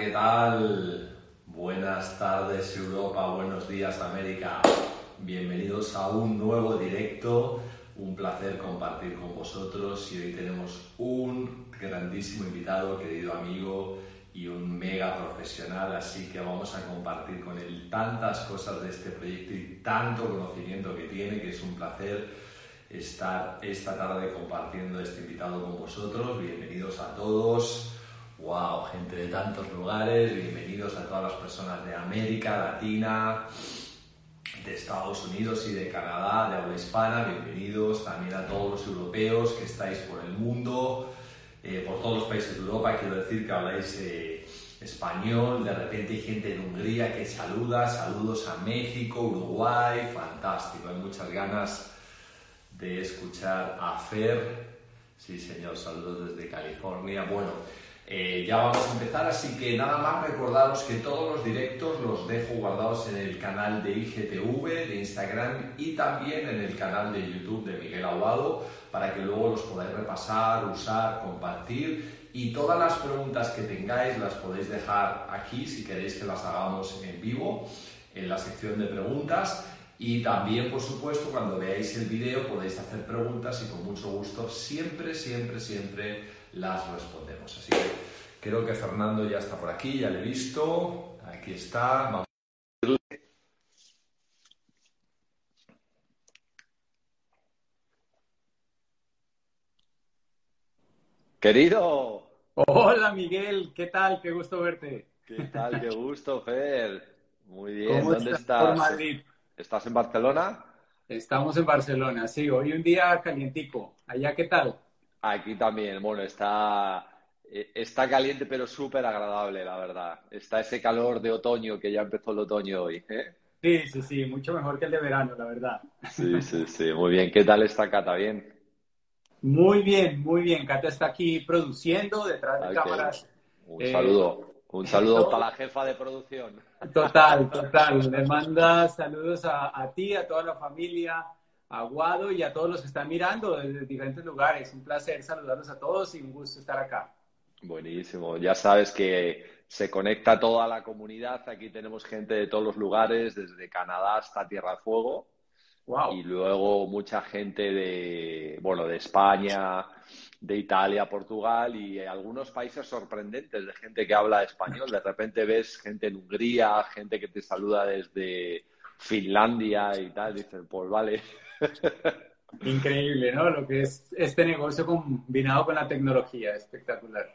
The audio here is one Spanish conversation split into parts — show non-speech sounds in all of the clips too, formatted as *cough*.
¿qué tal? Buenas tardes Europa, buenos días América. Bienvenidos a un nuevo directo. Un placer compartir con vosotros y hoy tenemos un grandísimo invitado, querido amigo y un mega profesional, así que vamos a compartir con él tantas cosas de este proyecto y tanto conocimiento que tiene, que es un placer estar esta tarde compartiendo este invitado con vosotros. Bienvenidos a todos. ¡Wow! Gente de tantos lugares. Bienvenidos a todas las personas de América Latina, de Estados Unidos y de Canadá, de habla hispana. Bienvenidos también a todos los europeos que estáis por el mundo, eh, por todos los países de Europa. Quiero decir que habláis eh, español. De repente hay gente de Hungría que saluda. Saludos a México, Uruguay. Fantástico. Hay muchas ganas de escuchar a Fer. Sí, señor, saludos desde California. Bueno, eh, ya vamos a empezar, así que nada más recordaros que todos los directos los dejo guardados en el canal de IGTV, de Instagram y también en el canal de YouTube de Miguel Aguado para que luego los podáis repasar, usar, compartir. Y todas las preguntas que tengáis las podéis dejar aquí si queréis que las hagamos en vivo en la sección de preguntas. Y también, por supuesto, cuando veáis el vídeo podéis hacer preguntas y con mucho gusto siempre, siempre, siempre las respondemos. Así que creo que Fernando ya está por aquí, ya le he visto. Aquí está. Vamos. Querido. Hola Miguel, ¿qué tal? Qué gusto verte. ¿Qué tal? Qué gusto, Fer. Muy bien. ¿Dónde estás? Por Madrid. ¿Estás en Barcelona? Estamos en Barcelona, sí. Hoy un día calientico. ¿Allá qué tal? Aquí también, bueno, está, eh, está caliente pero súper agradable, la verdad. Está ese calor de otoño que ya empezó el otoño hoy. ¿eh? Sí, sí, sí, mucho mejor que el de verano, la verdad. Sí, sí, sí, muy bien. ¿Qué tal está Cata? ¿Bien? Muy bien, muy bien. Cata está aquí produciendo detrás de cámaras. Un saludo, un saludo para la jefa de producción. Total, total. Le manda saludos a, a ti, a toda la familia, Aguado y a todos los que están mirando desde diferentes lugares. Un placer saludarlos a todos y un gusto estar acá. Buenísimo. Ya sabes que se conecta toda la comunidad. Aquí tenemos gente de todos los lugares, desde Canadá hasta Tierra del Fuego. Wow. Y luego mucha gente de, bueno, de España, de Italia, Portugal y algunos países sorprendentes de gente que habla español. De repente ves gente en Hungría, gente que te saluda desde Finlandia y tal. Dicen, pues vale, Increíble, ¿no? Lo que es este negocio combinado con la tecnología, espectacular.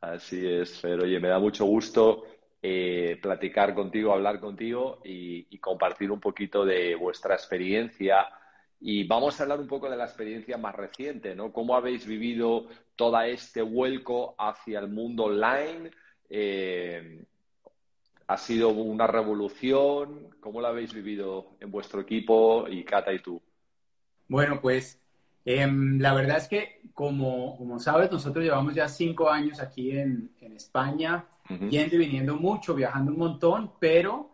Así es, pero oye, me da mucho gusto eh, platicar contigo, hablar contigo y, compartir un poquito de vuestra experiencia. Y vamos a hablar un poco de la experiencia más reciente, ¿no? ¿Cómo habéis vivido todo este vuelco hacia el mundo online? Eh, ¿Ha sido una revolución? ¿Cómo lo habéis vivido en vuestro equipo y Cata y tú? Bueno, pues em, la verdad es que, como, como, sabes, nosotros llevamos ya cinco años aquí en, en España, yendo y viniendo mucho, viajando un montón, pero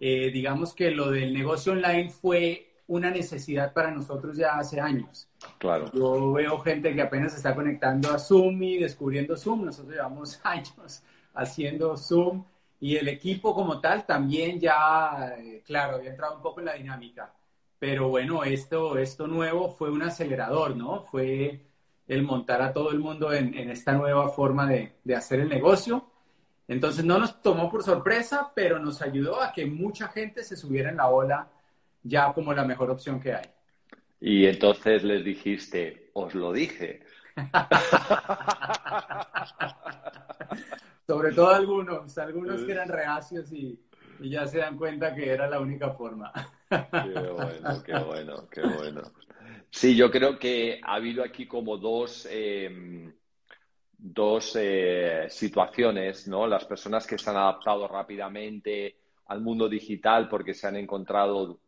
eh, digamos que lo del negocio online fue una necesidad para nosotros ya hace años. Claro. Yo veo gente que apenas se está conectando a Zoom y descubriendo Zoom. Nosotros llevamos *laughs* años haciendo Zoom y el equipo como tal también ya, eh, claro, había entrado un poco en la dinámica. Pero bueno, esto, esto nuevo fue un acelerador, ¿no? Fue el montar a todo el mundo en, esta nueva forma de, hacer el negocio. Entonces no nos tomó por sorpresa, pero nos ayudó a que mucha gente se subiera en la ola ya como la mejor opción que hay. Y entonces les dijiste, os lo dije. *laughs* Sobre todo algunos, algunos que eran reacios y, y ya se dan cuenta que era la única forma. Qué bueno, qué bueno, qué bueno. Sí, yo creo que ha habido aquí como dos, em, dos eh, situaciones, ¿no? Las personas que se han adaptado rápidamente al mundo digital porque se han encontrado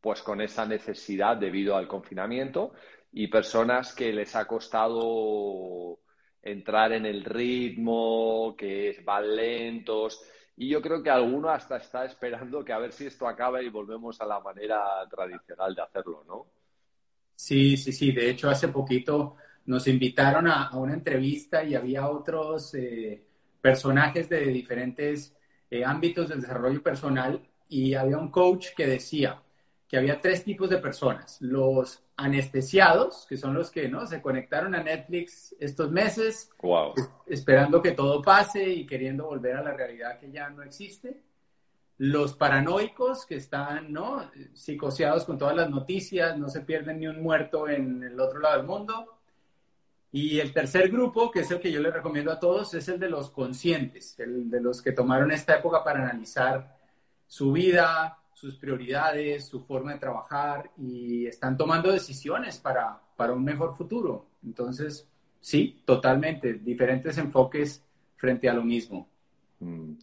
pues con esa necesidad debido al confinamiento y personas que les ha costado entrar en el ritmo, que van lentos. Y yo creo que alguno hasta está esperando que a ver si esto acaba y volvemos a la manera tradicional de hacerlo, ¿no? Sí, sí, sí. De hecho, hace poquito nos invitaron a, una entrevista y había otros eh, personajes de diferentes eh, ámbitos del desarrollo personal y había un coach que decía que había tres tipos de personas. Los anestesiados, que son los que ¿no? se conectaron a Netflix estos meses, esperando que todo pase y queriendo volver a la realidad que ya no existe. Los paranoicos, que están ¿no? psicoseados con todas las noticias, no se pierden ni un muerto en el otro lado del mundo. Y el tercer grupo, que es el que yo les recomiendo a todos, es el de los conscientes, el de los que tomaron esta época para analizar su vida, sus prioridades, su forma de trabajar y están tomando decisiones para, para un mejor futuro. Entonces, sí, totalmente, diferentes enfoques frente a lo mismo. Mm.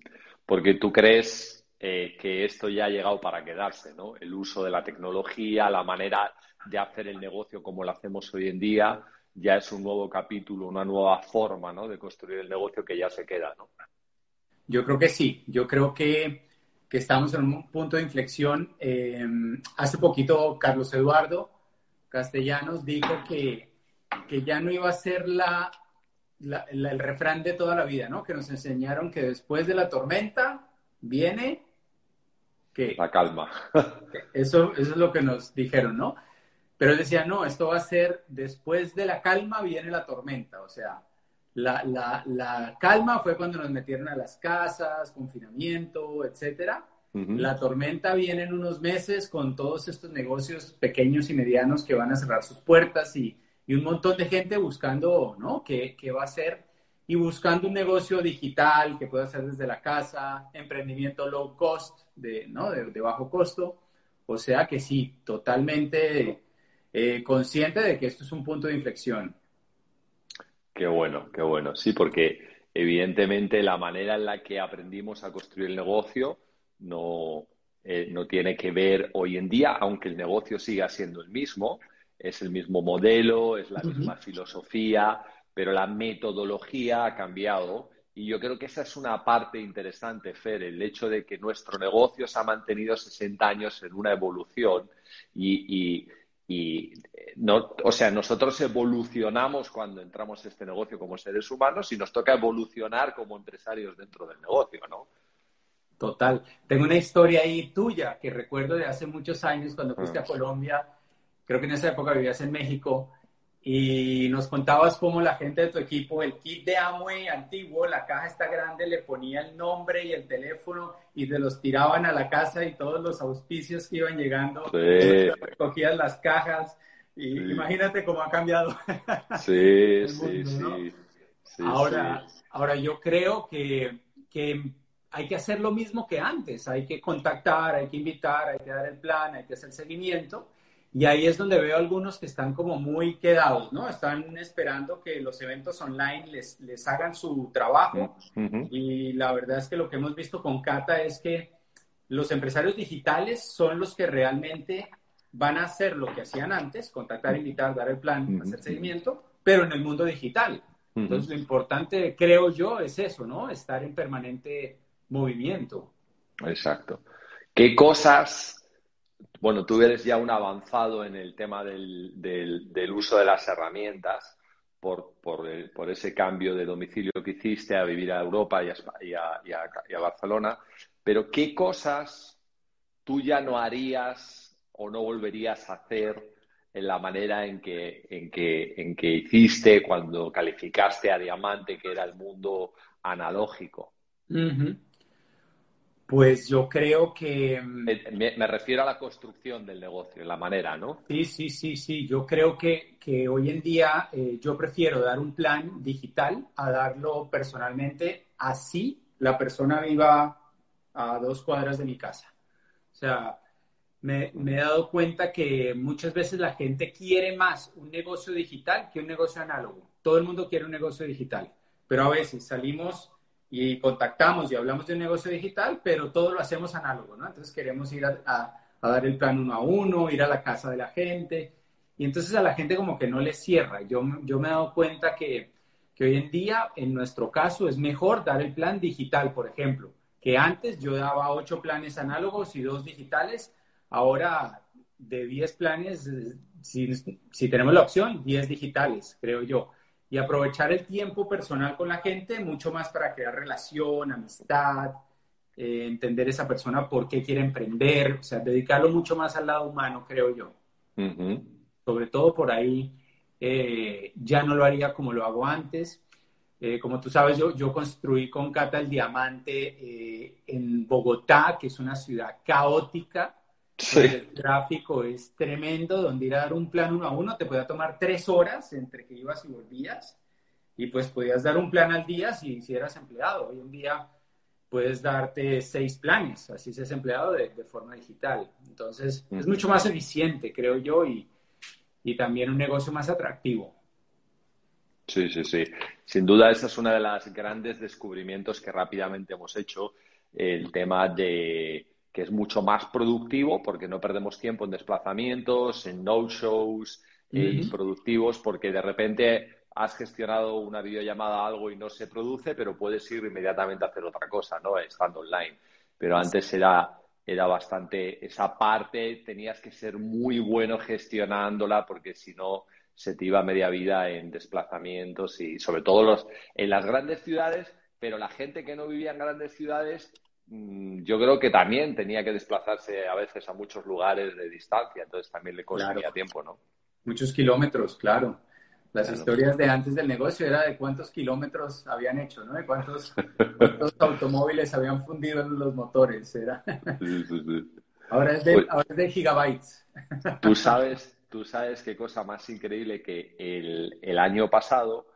Porque tú crees eh, que esto ya ha llegado para quedarse, ¿no? El uso de la tecnología, la manera de hacer el negocio como lo hacemos hoy en día, ya es un nuevo capítulo, una nueva forma ¿no? de construir el negocio que ya se queda. ¿no? Yo creo que sí, yo creo que, que estamos en un punto de inflexión. Eh, hace poquito Carlos Eduardo Castellanos dijo que, que ya no iba a ser la, el refrán de toda la vida, ¿no? que nos enseñaron que después de la tormenta viene... que La calma. *laughs* Eso, eso es lo que nos dijeron, ¿no? Pero él decía, no, esto va a ser después de la calma viene la tormenta. O sea, la, la, la calma fue cuando nos metieron a las casas, confinamiento, etcétera. La tormenta viene en unos meses con todos estos negocios pequeños y medianos que van a cerrar sus puertas y, y un montón de gente buscando, ¿no? ¿Qué, ¿Qué, va a hacer? Y buscando un negocio digital que pueda hacer desde la casa, emprendimiento low cost, de, ¿no? de, de bajo costo. O sea que sí, totalmente eh, consciente de que esto es un punto de inflexión. Qué bueno, qué bueno. Sí, porque evidentemente la manera en la que aprendimos a construir el negocio no, eh, no tiene que ver hoy en día, aunque el negocio siga siendo el mismo, es el mismo modelo, es la misma filosofía, pero la metodología ha cambiado. Y yo creo que esa es una parte interesante, Fer, el hecho de que nuestro negocio se ha mantenido 60 años en una evolución y y eh, no, o sea, nosotros evolucionamos cuando entramos a este negocio como seres humanos y nos toca evolucionar como empresarios dentro del negocio, ¿no? Total. Tengo una historia ahí tuya que recuerdo de hace muchos años cuando fuiste a. Colombia. Creo que en esa época vivías en México y nos contabas cómo la gente de tu equipo, el kit de Amway antiguo, la caja está grande, le ponía el nombre y el teléfono y te los tiraban a la casa y todos los auspicios que iban llegando, recogías las cajas y imagínate cómo ha cambiado. *laughs* Sí, sí, sí, Ahora, ahora yo creo que, que hay que hacer lo mismo que antes, hay que contactar, hay que invitar, hay que dar el plan, hay que hacer seguimiento y ahí es donde veo algunos que están como muy quedados, ¿no? Están esperando que los eventos online les, les hagan su trabajo. Y la verdad es que lo que hemos visto con Cata es que los empresarios digitales son los que realmente van a hacer lo que hacían antes, contactar, invitar, dar el plan, hacer seguimiento, pero en el mundo digital. Entonces, lo importante, creo yo, es eso, ¿no? Estar en permanente movimiento. Exacto. ¿Qué cosas bueno, tú eres ya un avanzado en el tema del, uso de las herramientas por, por, ese cambio de domicilio que hiciste a vivir a Europa y a, Barcelona, pero ¿qué cosas tú ya no harías o no volverías a hacer en la manera en que hiciste cuando calificaste a Diamante, que era el mundo analógico? Pues yo creo que... Mm, me, refiero a la construcción del negocio, la manera, ¿no? Sí, sí, sí, sí. Yo creo que, que hoy en día eh, yo prefiero dar un plan digital a darlo personalmente, así la persona viva a dos cuadras de mi casa. O sea, me, me, he dado cuenta que muchas veces la gente quiere más un negocio digital que un negocio análogo. Todo el mundo quiere un negocio digital, pero a veces salimos y contactamos y hablamos de un negocio digital, pero todo lo hacemos análogo, ¿no? Entonces queremos ir a, dar el plan uno a uno, ir a la casa de la gente, y entonces a la gente como que no le cierra. Yo, yo me he dado cuenta que, que hoy en día, en nuestro caso, es mejor dar el plan digital, por ejemplo, que antes yo daba ocho planes análogos y dos digitales, ahora de diez planes, si, si tenemos la opción, diez digitales, creo yo. Y aprovechar el tiempo personal con la gente, mucho más para crear relación, amistad, eh, entender esa persona por qué quiere emprender, o sea, dedicarlo mucho más al lado humano, creo yo. Sobre todo por ahí, eh, ya no lo haría como lo hago antes. Eh, como tú sabes, yo, yo construí con Cata el Diamante en Bogotá, que es una ciudad caótica, el tráfico es tremendo, donde ir a dar un plan uno a uno te podía tomar tres horas entre que ibas y volvías, y pues podías dar un plan al día si, si eras empleado. Hoy en día puedes darte seis planes, así seas empleado de, forma digital. Entonces, es mucho más eficiente, creo yo, y, y también un negocio más atractivo. Sí, sí, sí. Sin duda, esa es una de las grandes descubrimientos que rápidamente hemos hecho, el tema de que es mucho más productivo porque no perdemos tiempo en desplazamientos, en no-shows y productivos porque de repente has gestionado una videollamada algo y no se produce, pero puedes ir inmediatamente a hacer otra cosa, ¿no? Estando online. Pero antes era, era bastante, esa parte tenías que ser muy bueno gestionándola porque si no se te iba media vida en desplazamientos y sobre todo los, en las grandes ciudades, pero la gente que no vivía en grandes ciudades yo creo que también tenía que desplazarse a veces a muchos lugares de distancia, entonces también le consumía tiempo, ¿no? Muchos kilómetros, claro. Las historias de antes del negocio era de cuántos kilómetros habían hecho, ¿no? De cuántos, automóviles habían fundido en los motores. Era... Sí, sí, sí. Ahora, es de, ahora es de gigabytes. Tú sabes, tú sabes qué cosa más increíble que el, el año pasado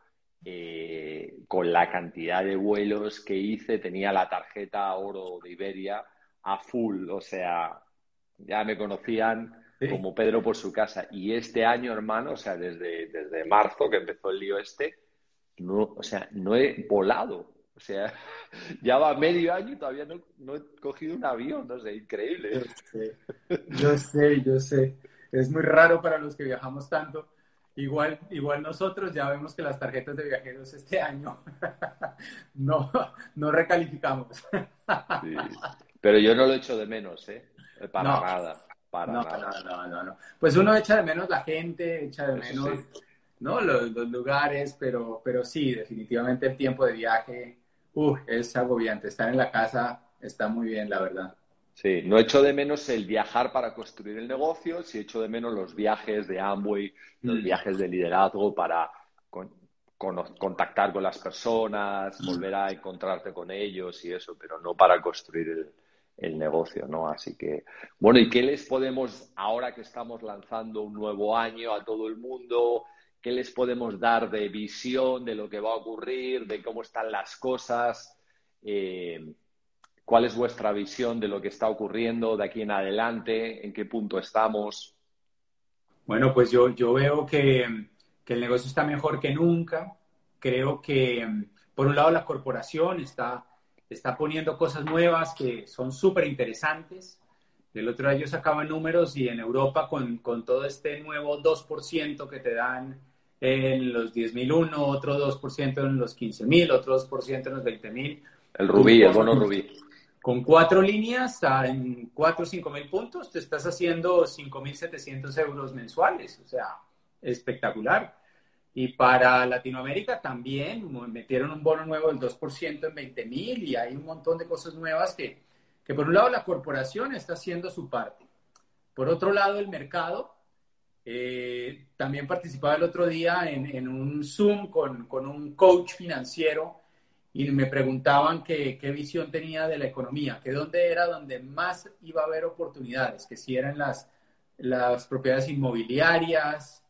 eh, con la cantidad de vuelos que hice, tenía la tarjeta oro de Iberia a full, o sea, ya me conocían como Pedro por su casa. Y este año, hermano, o sea, desde, desde marzo que empezó el lío este, no, o sea, no he volado. O sea, *laughs* ya va medio año y todavía no, no he cogido un avión, no sé, increíble. Yo sé, yo sé. Es muy raro para los que viajamos tanto Igual, igual nosotros ya vemos que las tarjetas de viajeros este año *laughs* no, no recalificamos. Pero yo no lo echo de menos, ¿eh? Para nada. Para no, No, no, no, Pues uno echa de menos la gente, echa de menos ¿no? Los, lugares, pero, pero sí, definitivamente el tiempo de viaje uh, es agobiante. Estar en la casa está muy bien, la verdad. Sí, no echo de menos el viajar para construir el negocio, sí echo de menos los viajes de Amway, los mm. viajes de liderazgo para contactar con las personas, mm. volver a encontrarte con ellos y eso, pero no para construir el, negocio, ¿no? Así que, bueno, ¿y qué les podemos, ahora que estamos lanzando un nuevo año a todo el mundo, qué les podemos dar de visión de lo que va a ocurrir, de cómo están las cosas? Eh, ¿Cuál es vuestra visión de lo que está ocurriendo de aquí en adelante? ¿En qué punto estamos? Bueno, pues yo, yo veo que, el negocio está mejor que nunca. Creo que, por un lado, la corporación está, está poniendo cosas nuevas que son súper interesantes. El otro día yo sacaba números y en Europa con, con todo este nuevo 2% que te dan en los 10.001, otro 2% en los 15.000, otro 2% en los 20.000. El rubí, el bono rubí. Con cuatro líneas en cuatro o cinco mil puntos, te estás haciendo cinco mil setecientos euros mensuales. O sea, espectacular. Y para Latinoamérica también metieron un bono nuevo del 2% en 20 mil y hay un montón de cosas nuevas que, que, por un lado, la corporación está haciendo su parte. Por otro lado, el mercado. Eh, también participaba el otro día en, en un Zoom con, con un coach financiero y me preguntaban qué, visión tenía de la economía, que dónde era donde más iba a haber oportunidades, que si eran las, las propiedades inmobiliarias,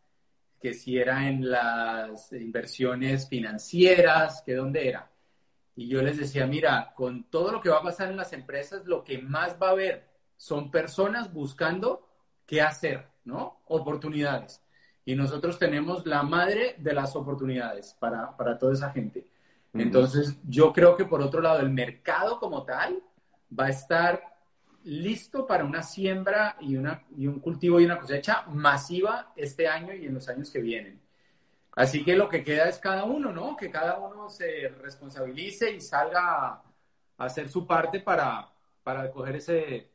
que si era en las inversiones financieras, que dónde era. Y yo les decía, mira, con todo lo que va a pasar en las empresas, lo que más va a haber son personas buscando qué hacer, ¿no? Oportunidades. Y nosotros tenemos la madre de las oportunidades para, para toda esa gente. Entonces, yo creo que por otro lado, el mercado como tal va a estar listo para una siembra y, una, y un cultivo y una cosecha masiva este año y en los años que vienen. Así que lo que queda es cada uno, ¿no? Que cada uno se responsabilice y salga a hacer su parte para, para coger ese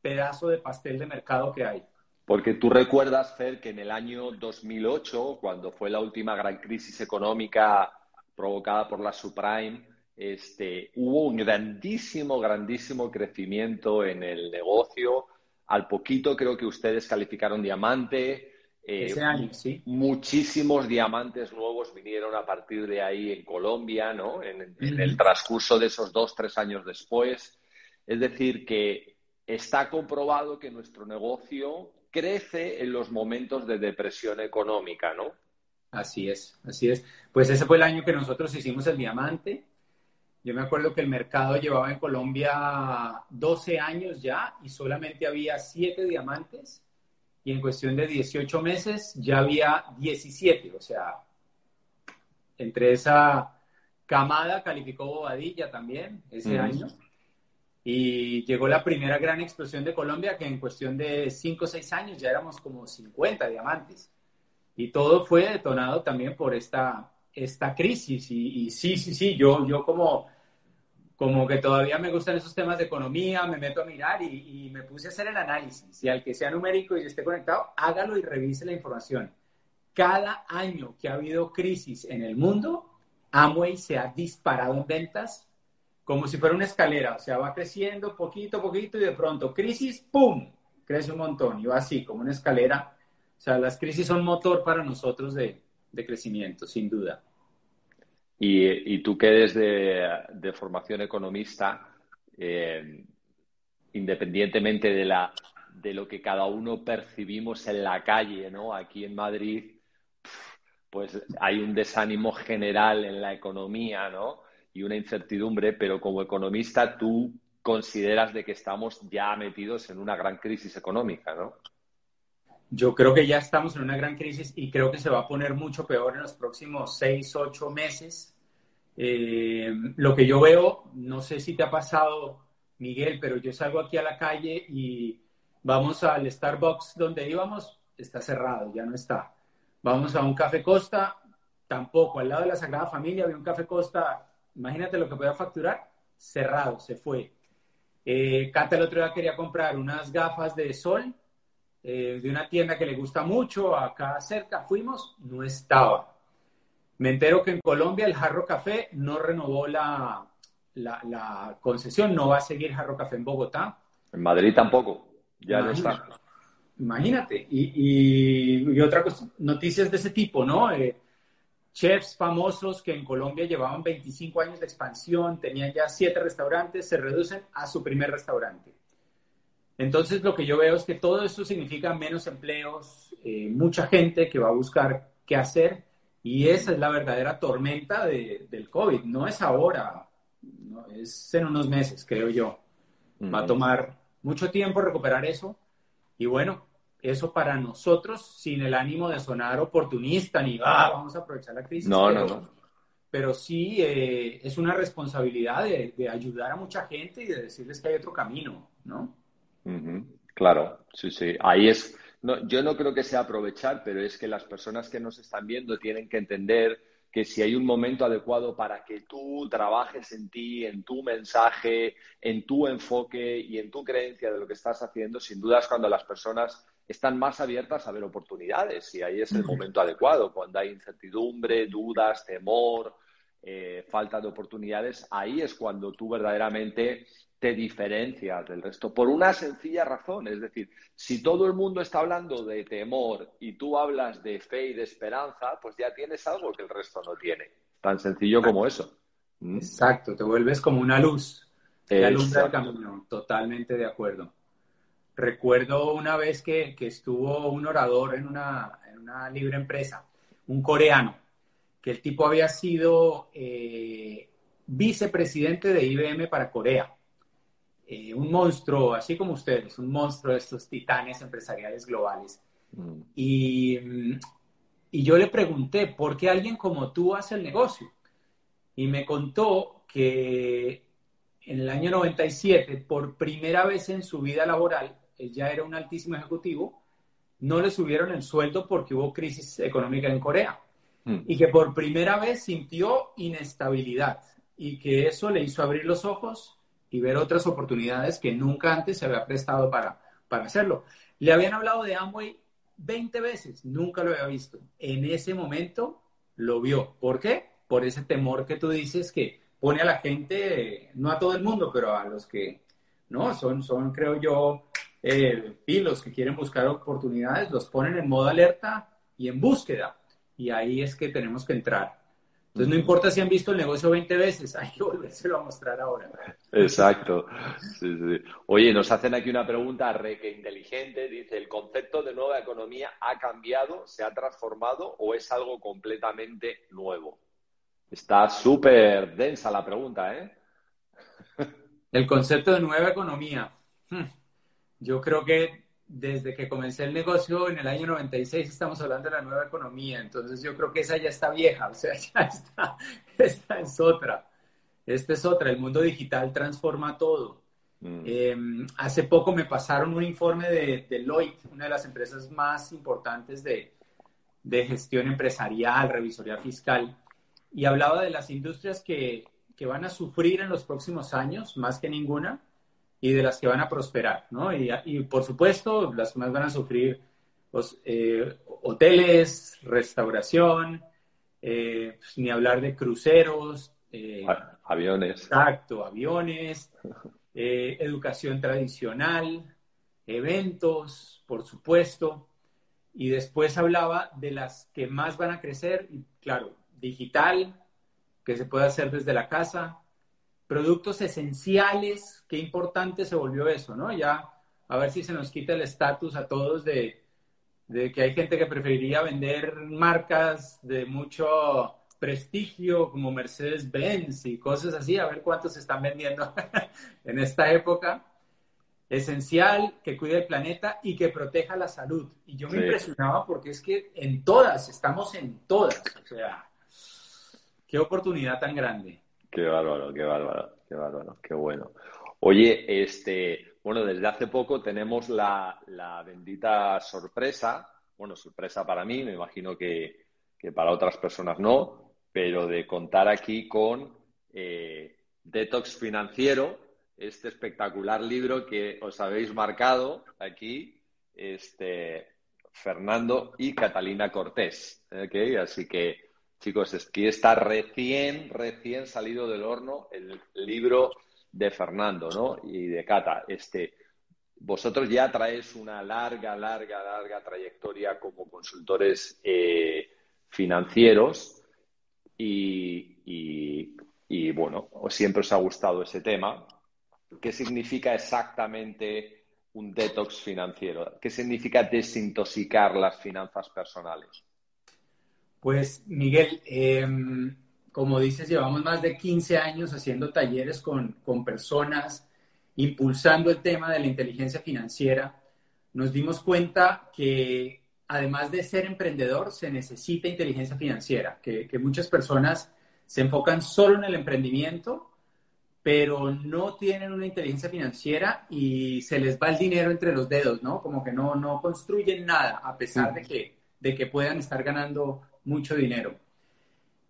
pedazo de pastel de mercado que hay. Porque tú recuerdas, Fer, que en el año 2008, cuando fue la última gran crisis económica provocada por la subprime, este, hubo un grandísimo, grandísimo crecimiento en el negocio. Al poquito creo que ustedes calificaron diamante. Eh, Ese año, sí. Muchísimos diamantes nuevos vinieron a partir de ahí en Colombia, ¿no? En, en el transcurso de esos dos, tres años después. Es decir, que está comprobado que nuestro negocio crece en los momentos de depresión económica, ¿no? Así es, así es. Pues ese fue el año que nosotros hicimos el diamante. Yo me acuerdo que el mercado llevaba en Colombia 12 años ya y solamente había 7 diamantes y en cuestión de 18 meses ya había 17. O sea, entre esa camada calificó Bobadilla también ese año y llegó la primera gran explosión de Colombia que en cuestión de 5 o 6 años ya éramos como 50 diamantes. Y todo fue detonado también por esta, esta crisis. Y, sí, sí, sí, yo, yo como, como que todavía me gustan esos temas de economía, me meto a mirar y, me puse a hacer el análisis. Y al que sea numérico y esté conectado, hágalo y revise la información. Cada año que ha habido crisis en el mundo, Amway se ha disparado en ventas como si fuera una escalera, o sea, va creciendo poquito, poquito y de pronto, crisis, ¡pum!, crece un montón y va así, como una escalera o sea, las crisis son motor para nosotros de, crecimiento, sin duda. Y, tú que eres de, formación economista, eh, independientemente de, la, de lo que cada uno percibimos en la calle, ¿no? Aquí en Madrid, pues hay un desánimo general en la economía, ¿no? Y una incertidumbre, pero como economista tú consideras de que estamos ya metidos en una gran crisis económica, ¿no? Yo creo que ya estamos en una gran crisis y creo que se va a poner mucho peor en los próximos seis, ocho meses. Eh, lo que yo veo, no sé si te ha pasado, Miguel, pero yo salgo aquí a la calle y vamos al Starbucks donde íbamos, está cerrado, ya no está. Vamos a un Café Costa, tampoco. Al lado de la Sagrada Familia había un Café Costa, imagínate lo que podía facturar, cerrado, se fue. Eh, Cata el otro día quería comprar unas gafas de sol eh, de una tienda que le gusta mucho, acá cerca, fuimos, no estaba. Me entero que en Colombia el Jarro Café no renovó la, la, concesión, no va a seguir Jarro Café en Bogotá. En Madrid tampoco, ya no está. Imagínate, y, y, otra cosa, noticias de ese tipo, ¿no? Eh, chefs famosos que en Colombia llevaban 25 años de expansión, tenían ya siete restaurantes, se reducen a su primer restaurante. Entonces, lo que yo veo es que todo esto significa menos empleos, eh, mucha gente que va a buscar qué hacer y esa es la verdadera tormenta del COVID. No es ahora, es en unos meses, creo yo. Va a tomar mucho tiempo recuperar eso y bueno, eso para nosotros, sin el ánimo de sonar oportunista ni ah, vamos a aprovechar la crisis. No, no, no. Pero sí eh, es una responsabilidad de, de ayudar a mucha gente y de decirles que hay otro camino, ¿no? Claro, sí, sí. Ahí es. No, yo no creo que sea aprovechar, pero es que las personas que nos están viendo tienen que entender que si hay un momento adecuado para que tú trabajes en ti, en tu mensaje, en tu enfoque y en tu creencia de lo que estás haciendo, sin duda es cuando las personas están más abiertas a ver oportunidades y ahí es el momento adecuado, cuando hay incertidumbre, dudas, temor, eh, falta de oportunidades, ahí es cuando tú verdaderamente te diferencias del resto por una sencilla razón. Es decir, si todo el mundo está hablando de temor y tú hablas de fe y de esperanza, pues ya tienes algo que el resto no tiene. Tan sencillo como eso. ¿Mm? Exacto, te vuelves como una luz que alumbra el camino. Totalmente de acuerdo. Recuerdo una vez que, estuvo un orador en una, en una, libre empresa, un coreano, que el tipo había sido eh, vicepresidente de IBM para Corea eh, un monstruo, así como ustedes, un monstruo de estos titanes empresariales globales. Mm. Y, y, yo le pregunté, ¿por qué alguien como tú hace el negocio? Y me contó que en el año 97, por primera vez en su vida laboral, él ya era un altísimo ejecutivo, no le subieron el sueldo porque hubo crisis económica en Corea. Mm. Y que por primera vez sintió inestabilidad y que eso le hizo abrir los ojos y ver otras oportunidades que nunca antes se había prestado para, para hacerlo. Le habían hablado de Amway 20 veces, nunca lo había visto. En ese momento lo vio. ¿Por qué? Por ese temor que tú dices que pone a la gente, no a todo el mundo, pero a los que, ¿no? Son, son creo yo, eh, pilos que quieren buscar oportunidades, los ponen en modo alerta y en búsqueda. Y ahí es que tenemos que entrar. Entonces, no importa si han visto el negocio 20 veces, *laughs* hay que volvérselo a mostrar ahora. Exacto. Oye, nos hacen aquí una pregunta re que inteligente. Dice, ¿el concepto de nueva economía ha cambiado, se ha transformado o es algo completamente nuevo? Está súper densa la pregunta, ¿eh? El concepto de nueva economía. Hmm. Yo creo que desde que comencé el negocio en el año 96 estamos hablando de la nueva economía, entonces yo creo que esa ya está vieja, o sea, *laughs* ya está, esta es otra, esta es otra, el mundo digital transforma todo. Mm. Em, hace poco me pasaron un informe de Deloitte, una de las empresas más importantes de, de gestión empresarial, revisoría fiscal, y hablaba de las industrias que, que van a sufrir en los próximos años, más que ninguna, y de las que van a prosperar, ¿no? Y, y por supuesto, las que más van a sufrir, los eh, hoteles, restauración, eh, pues, ni hablar de cruceros. Eh, aviones. Exacto, aviones, *laughs* educación tradicional, eventos, por supuesto. Y después hablaba de las que más van a crecer, y claro, digital, que se puede hacer desde la casa, productos esenciales, qué importante se volvió eso, ¿no? Ya a ver si se nos quita el estatus a todos de, que hay gente que preferiría vender marcas de mucho prestigio como Mercedes-Benz y cosas así, a ver cuántos se están vendiendo *laughs* en esta época. Esencial, que cuide el planeta y que proteja la salud. Y yo me impresionaba porque es que en todas, estamos en todas. O sea, qué oportunidad tan grande. Qué bárbaro, qué bárbaro, qué bárbaro, qué bueno. Oye, este, bueno, desde hace poco tenemos la, bendita sorpresa, bueno, sorpresa para mí, me imagino que, para otras personas no, pero de contar aquí con eh, Detox Financiero, este espectacular libro que os habéis marcado aquí, este, Fernando y Catalina Cortés. ¿okay? Así que Chicos, aquí está recién, recién salido del horno el libro de Fernando, ¿no? Y de Cata. Este, vosotros ya traéis una larga, larga, larga trayectoria como consultores eh, financieros y, y, bueno, siempre os ha gustado ese tema. ¿Qué significa exactamente un detox financiero? ¿Qué significa desintoxicar las finanzas personales? Pues Miguel, em, como dices, llevamos más de 15 años haciendo talleres con, personas, impulsando el tema de la inteligencia financiera. Nos dimos cuenta que además de ser emprendedor, se necesita inteligencia financiera, que, muchas personas se enfocan solo en el emprendimiento, pero no tienen una inteligencia financiera y se les va el dinero entre los dedos, ¿no? Como que no, no construyen nada, a pesar de que, de que puedan estar ganando mucho dinero.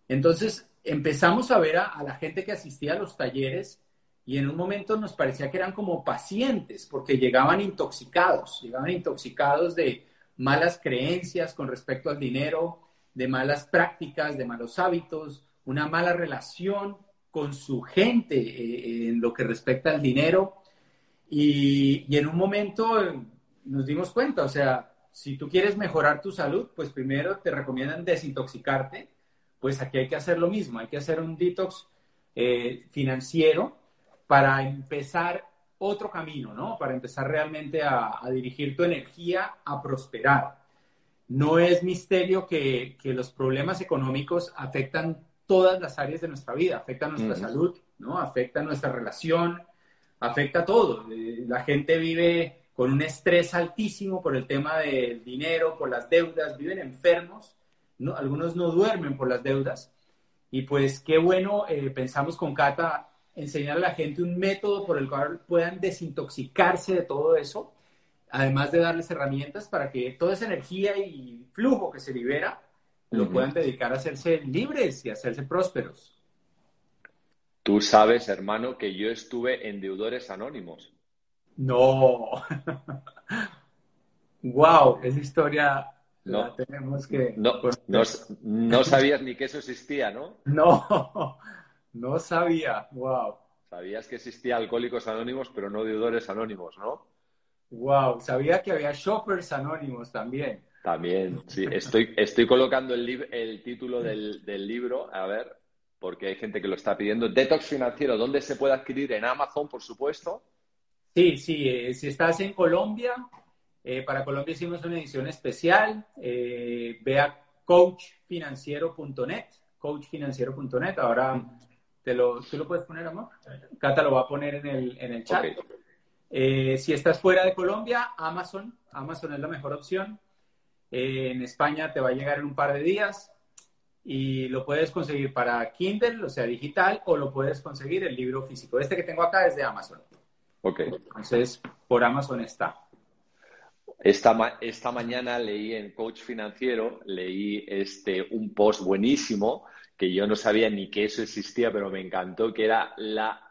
Entonces empezamos a ver a, la gente que asistía a los talleres y en un momento nos parecía que eran como pacientes porque llegaban intoxicados, llegaban intoxicados de malas creencias con respecto al dinero, de malas prácticas, de malos hábitos, una mala relación con su gente eh, en lo que respecta al dinero. Y, y, en un momento nos dimos cuenta, o sea, si tú quieres mejorar tu salud, pues primero te recomiendan desintoxicarte, pues aquí hay que hacer lo mismo, hay que hacer un detox eh, financiero para empezar otro camino, ¿no? Para empezar realmente a, dirigir tu energía a prosperar. No es misterio que, los problemas económicos afectan todas las áreas de nuestra vida, afectan nuestra salud, ¿no? Afecta nuestra relación, afecta todo. Eh, la gente vive con un estrés altísimo por el tema del dinero, por las deudas, viven enfermos, ¿no? algunos no duermen por las deudas. Y pues qué bueno, eh, pensamos con Cata, enseñar a la gente un método por el cual puedan desintoxicarse de todo eso, además de darles herramientas para que toda esa energía y flujo que se libera lo puedan dedicar a hacerse libres y a hacerse prósperos. Tú sabes, hermano, que yo estuve en Deudores Anónimos. No. Wow, esa historia no, tenemos que... No, no, sabías ni que eso existía, ¿no? No, no sabía, wow. Sabías que existía Alcohólicos Anónimos, pero no Deudores Anónimos, ¿no? Wow, sabía que había Shoppers Anónimos también. También, sí. Estoy, estoy colocando el, el título del, del, libro, a ver, porque hay gente que lo está pidiendo. Detox Financiero, ¿dónde se puede adquirir? En Amazon, por supuesto. Sí, sí. Eh, si estás en Colombia, eh, para Colombia hicimos una edición especial. Eh, ve a coachfinanciero.net, coachfinanciero.net. Ahora te lo, ¿tú lo puedes poner, amor? Cata lo va a poner en el, en el chat. Eh, si estás fuera de Colombia, Amazon. Amazon es la mejor opción. en España te va a llegar en un par de días y lo puedes conseguir para Kindle, o sea, digital, o lo puedes conseguir el libro físico. Este que tengo acá es de Amazon. Ok. Entonces, por Amazon está. Esta, esta mañana leí en Coach Financiero, leí este, un post buenísimo que yo no sabía ni que eso existía, pero me encantó, que era la,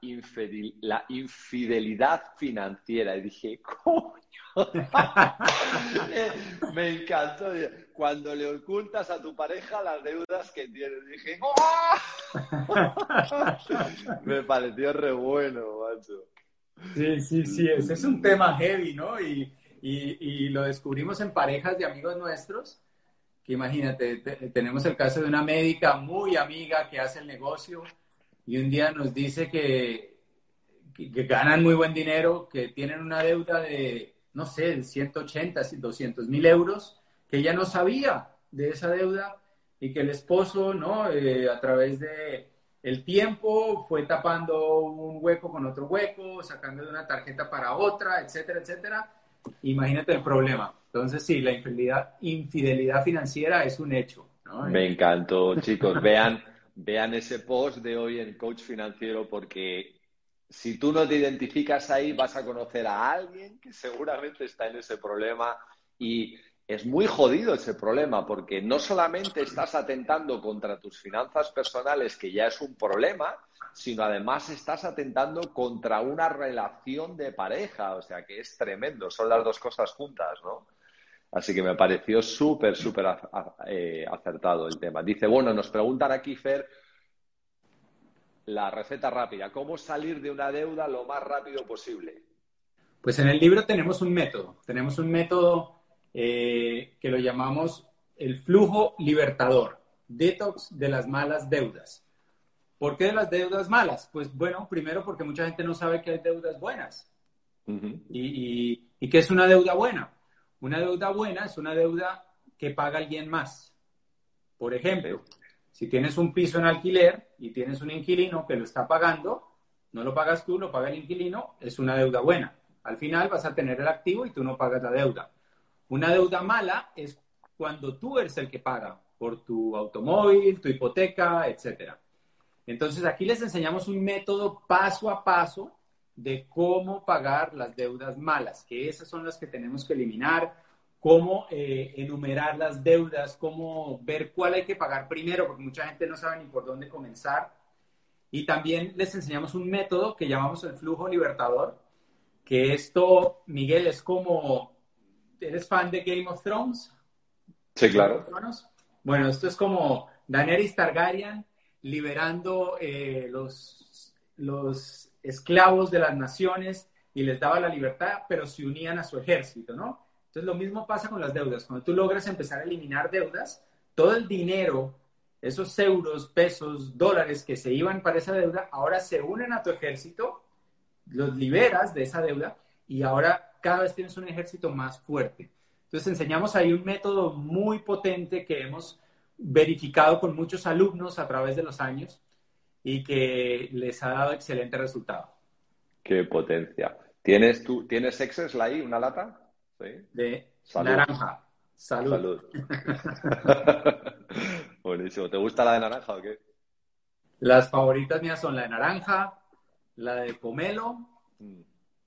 la infidelidad financiera. Y dije, coño, *laughs* me encantó. Cuando le ocultas a tu pareja las deudas que tienes, dije, *laughs* me pareció re bueno, macho. Sí, sí, sí, ese es un tema heavy, ¿no? Y, y, lo descubrimos en parejas de amigos nuestros, que imagínate, tenemos el caso de una médica muy amiga que hace el negocio y un día nos dice que, que, ganan muy buen dinero, que tienen una deuda de, no sé, 180, 200 mil euros, que ella no sabía de esa deuda y que el esposo, ¿no? Eh, a través de el tiempo fue tapando un hueco con otro hueco, sacando de una tarjeta para otra, etcétera, etcétera Imagínate el problema. Entonces, sí, la infidelidad, infidelidad financiera es un hecho. Me encantó, chicos. Vean, vean ese post de hoy en Coach Financiero porque si tú no te identificas ahí, vas a conocer a alguien que seguramente está en ese problema y es muy jodido ese problema porque no solamente estás atentando contra tus finanzas personales, que ya es un problema, sino además estás atentando contra una relación de pareja, o sea que es tremendo, son las dos cosas juntas, ¿no? Así que me pareció súper, súper eh, acertado el tema. Dice, bueno, nos preguntan aquí, Fer, la receta rápida, ¿cómo salir de una deuda lo más rápido posible? Pues en el libro tenemos un método, tenemos un método eh, que lo llamamos el flujo libertador, detox de las malas deudas. ¿Por qué de las deudas malas? Pues bueno, primero porque mucha gente no sabe que hay deudas buenas. y, y, qué es una deuda buena? Una deuda buena es una deuda que paga alguien más. Por ejemplo, si tienes un piso en alquiler y tienes un inquilino que lo está pagando, no lo pagas tú, lo paga el inquilino, es una deuda buena. Al final vas a tener el activo y tú no pagas la deuda. Una deuda mala es cuando tú eres el que paga por tu automóvil, tu hipoteca, etcétera. Entonces, aquí les enseñamos un método paso a paso de cómo pagar las deudas malas, que esas son las que tenemos que eliminar, cómo eh, enumerar las deudas, cómo ver cuál hay que pagar primero, porque mucha gente no sabe ni por dónde comenzar. Y también les enseñamos un método que llamamos el flujo libertador, que esto, Miguel, es como, ¿eres fan de Game of Thrones? Sí, claro. Bueno, esto es como Daenerys Targaryen liberando eh, los, los esclavos de las naciones y les daba la libertad, pero se unían a su ejército, ¿no? Entonces lo mismo pasa con las deudas. Cuando tú logras empezar a eliminar deudas, todo el dinero, esos euros, pesos, dólares que se iban para esa deuda, ahora se unen a tu ejército, los liberas de esa deuda y ahora cada vez tienes un ejército más fuerte. Entonces enseñamos ahí un método muy potente que hemos verificado con muchos alumnos a través de los años y que les ha dado excelente resultado. Qué potencia. ¿Tienes, tú, ¿tienes Excel ahí, una lata? ¿Sí? De naranja. Salud. Salud. *laughs* Buenísimo. ¿Te gusta la de naranja o qué? Las favoritas mías son la de naranja, la de pomelo, mm.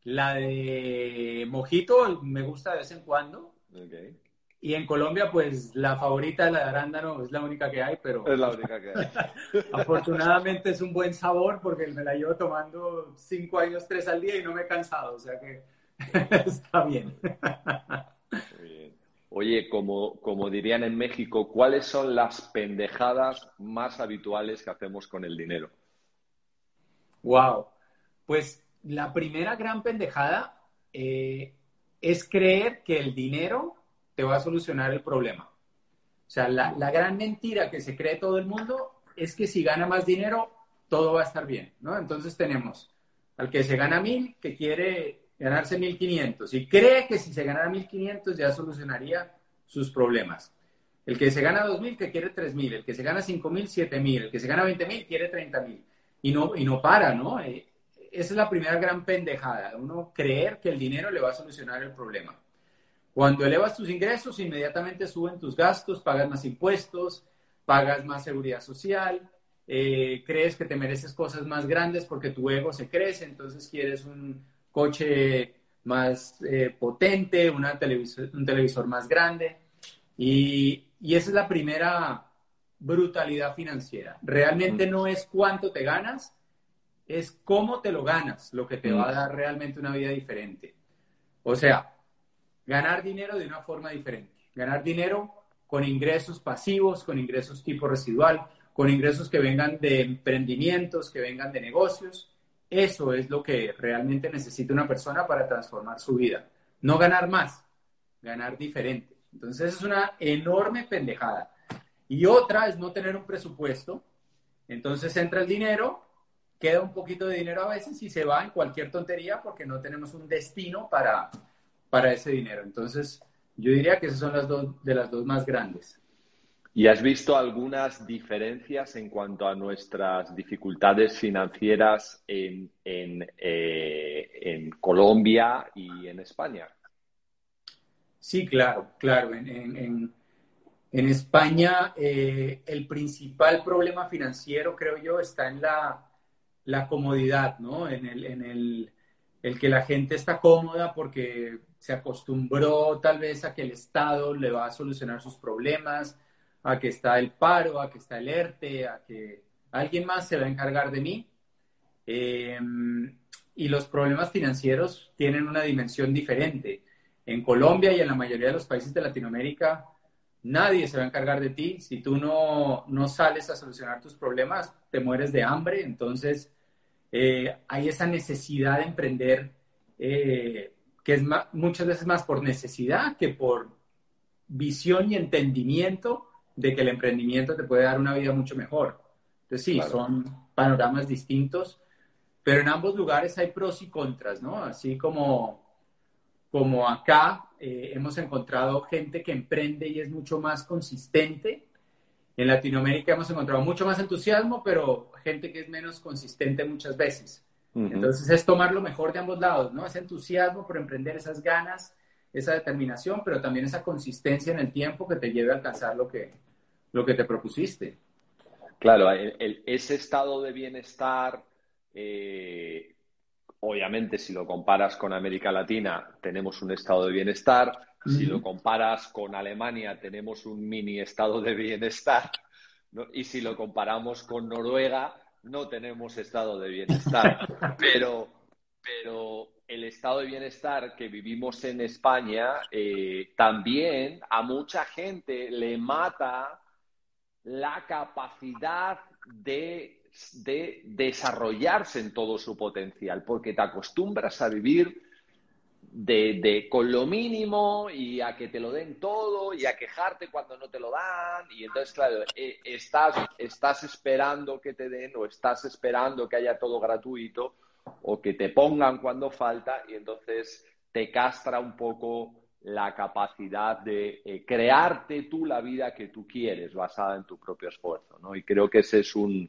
La de mojito, me gusta de vez en cuando. Okay. Y en Colombia, pues la favorita la de arándano es la única que hay, pero... Es la única que hay. *laughs* afortunadamente es un buen sabor porque me la llevo tomando cinco años, tres al día y no me he cansado, o sea que *laughs* está bien. Oye, como, como dirían en México, ¿cuáles son las pendejadas más habituales que hacemos con el dinero? Wow. Pues la primera gran pendejada eh, es creer que el dinero te va a solucionar el problema. O sea, la, la, gran mentira que se cree todo el mundo es que si gana más dinero, todo va a estar bien, ¿no? Entonces tenemos al que se gana mil, que quiere ganarse 1.500 y cree que si se ganara 1.500 ya solucionaría sus problemas. El que se gana 2.000 que quiere 3.000, el que se gana 5.000, 7.000, el que se gana 20.000 quiere 30.000 y no, y no para, ¿no? Eh, esa es la primera gran pendejada, uno creer que el dinero le va a solucionar el problema. Cuando elevas tus ingresos, inmediatamente suben tus gastos, pagas más impuestos, pagas más seguridad social, eh, crees que te mereces cosas más grandes porque tu ego se crece, entonces quieres un coche más eh, potente, una televisor, un televisor más grande. Y, y, esa es la primera brutalidad financiera. Realmente no es cuánto te ganas, es cómo te lo ganas, lo que te va a dar realmente una vida diferente. O sea, ganar dinero de una forma diferente. Ganar dinero con ingresos pasivos, con ingresos tipo residual, con ingresos que vengan de emprendimientos, que vengan de negocios eso es lo que realmente necesita una persona para transformar su vida. No ganar más, ganar diferente. Entonces es una enorme pendejada. Y otra es no tener un presupuesto. Entonces entra el dinero, queda un poquito de dinero a veces y se va en cualquier tontería porque no tenemos un destino para, para ese dinero. Entonces yo diría que esas son las dos de las dos más grandes. ¿Y has visto algunas diferencias en cuanto a nuestras dificultades financieras en, eh, Colombia y en España? Sí, claro, claro. En, España eh, el principal problema financiero, creo yo, está en la, comodidad, ¿no? En, el, en el, el que la gente está cómoda porque se acostumbró tal vez a que el Estado le va a solucionar sus problemas a que está el paro, a que está el ERTE, a que alguien más se va a encargar de mí. Em, y los problemas financieros tienen una dimensión diferente. En Colombia y en la mayoría de los países de Latinoamérica, nadie se va a encargar de ti. Si tú no, no sales a solucionar tus problemas, te mueres de hambre. Entonces, eh, hay esa necesidad de emprender, eh, que es muchas veces más por necesidad que por visión y entendimiento de que el emprendimiento te puede dar una vida mucho mejor. Entonces sí, son panoramas distintos, pero en ambos lugares hay pros y contras, ¿no? Así como, como acá eh, hemos encontrado gente que emprende y es mucho más consistente. En Latinoamérica hemos encontrado mucho más entusiasmo, pero gente que es menos consistente muchas veces. Entonces es tomar lo mejor de ambos lados, ¿no? Ese entusiasmo por emprender, esas ganas, esa determinación, pero también esa consistencia en el tiempo que te lleve a alcanzar lo que, lo que te propusiste. Claro, ese estado de bienestar, eh, obviamente si lo comparas con América Latina, tenemos un estado de bienestar, si lo comparas con Alemania, tenemos un mini estado de bienestar, y si lo comparamos con Noruega, no tenemos estado de bienestar. *laughs* pero, pero el estado de bienestar que vivimos en España eh, también a mucha gente le mata la capacidad de, desarrollarse en todo su potencial, porque te acostumbras a vivir de, con lo mínimo y a que te lo den todo y a quejarte cuando no te lo dan. Y entonces, claro, eh, estás, estás esperando que te den o estás esperando que haya todo gratuito o que te pongan cuando falta y entonces te castra un poco la capacidad de eh, crearte tú la vida que tú quieres basada en tu propio esfuerzo, ¿no? Y creo que ese es un,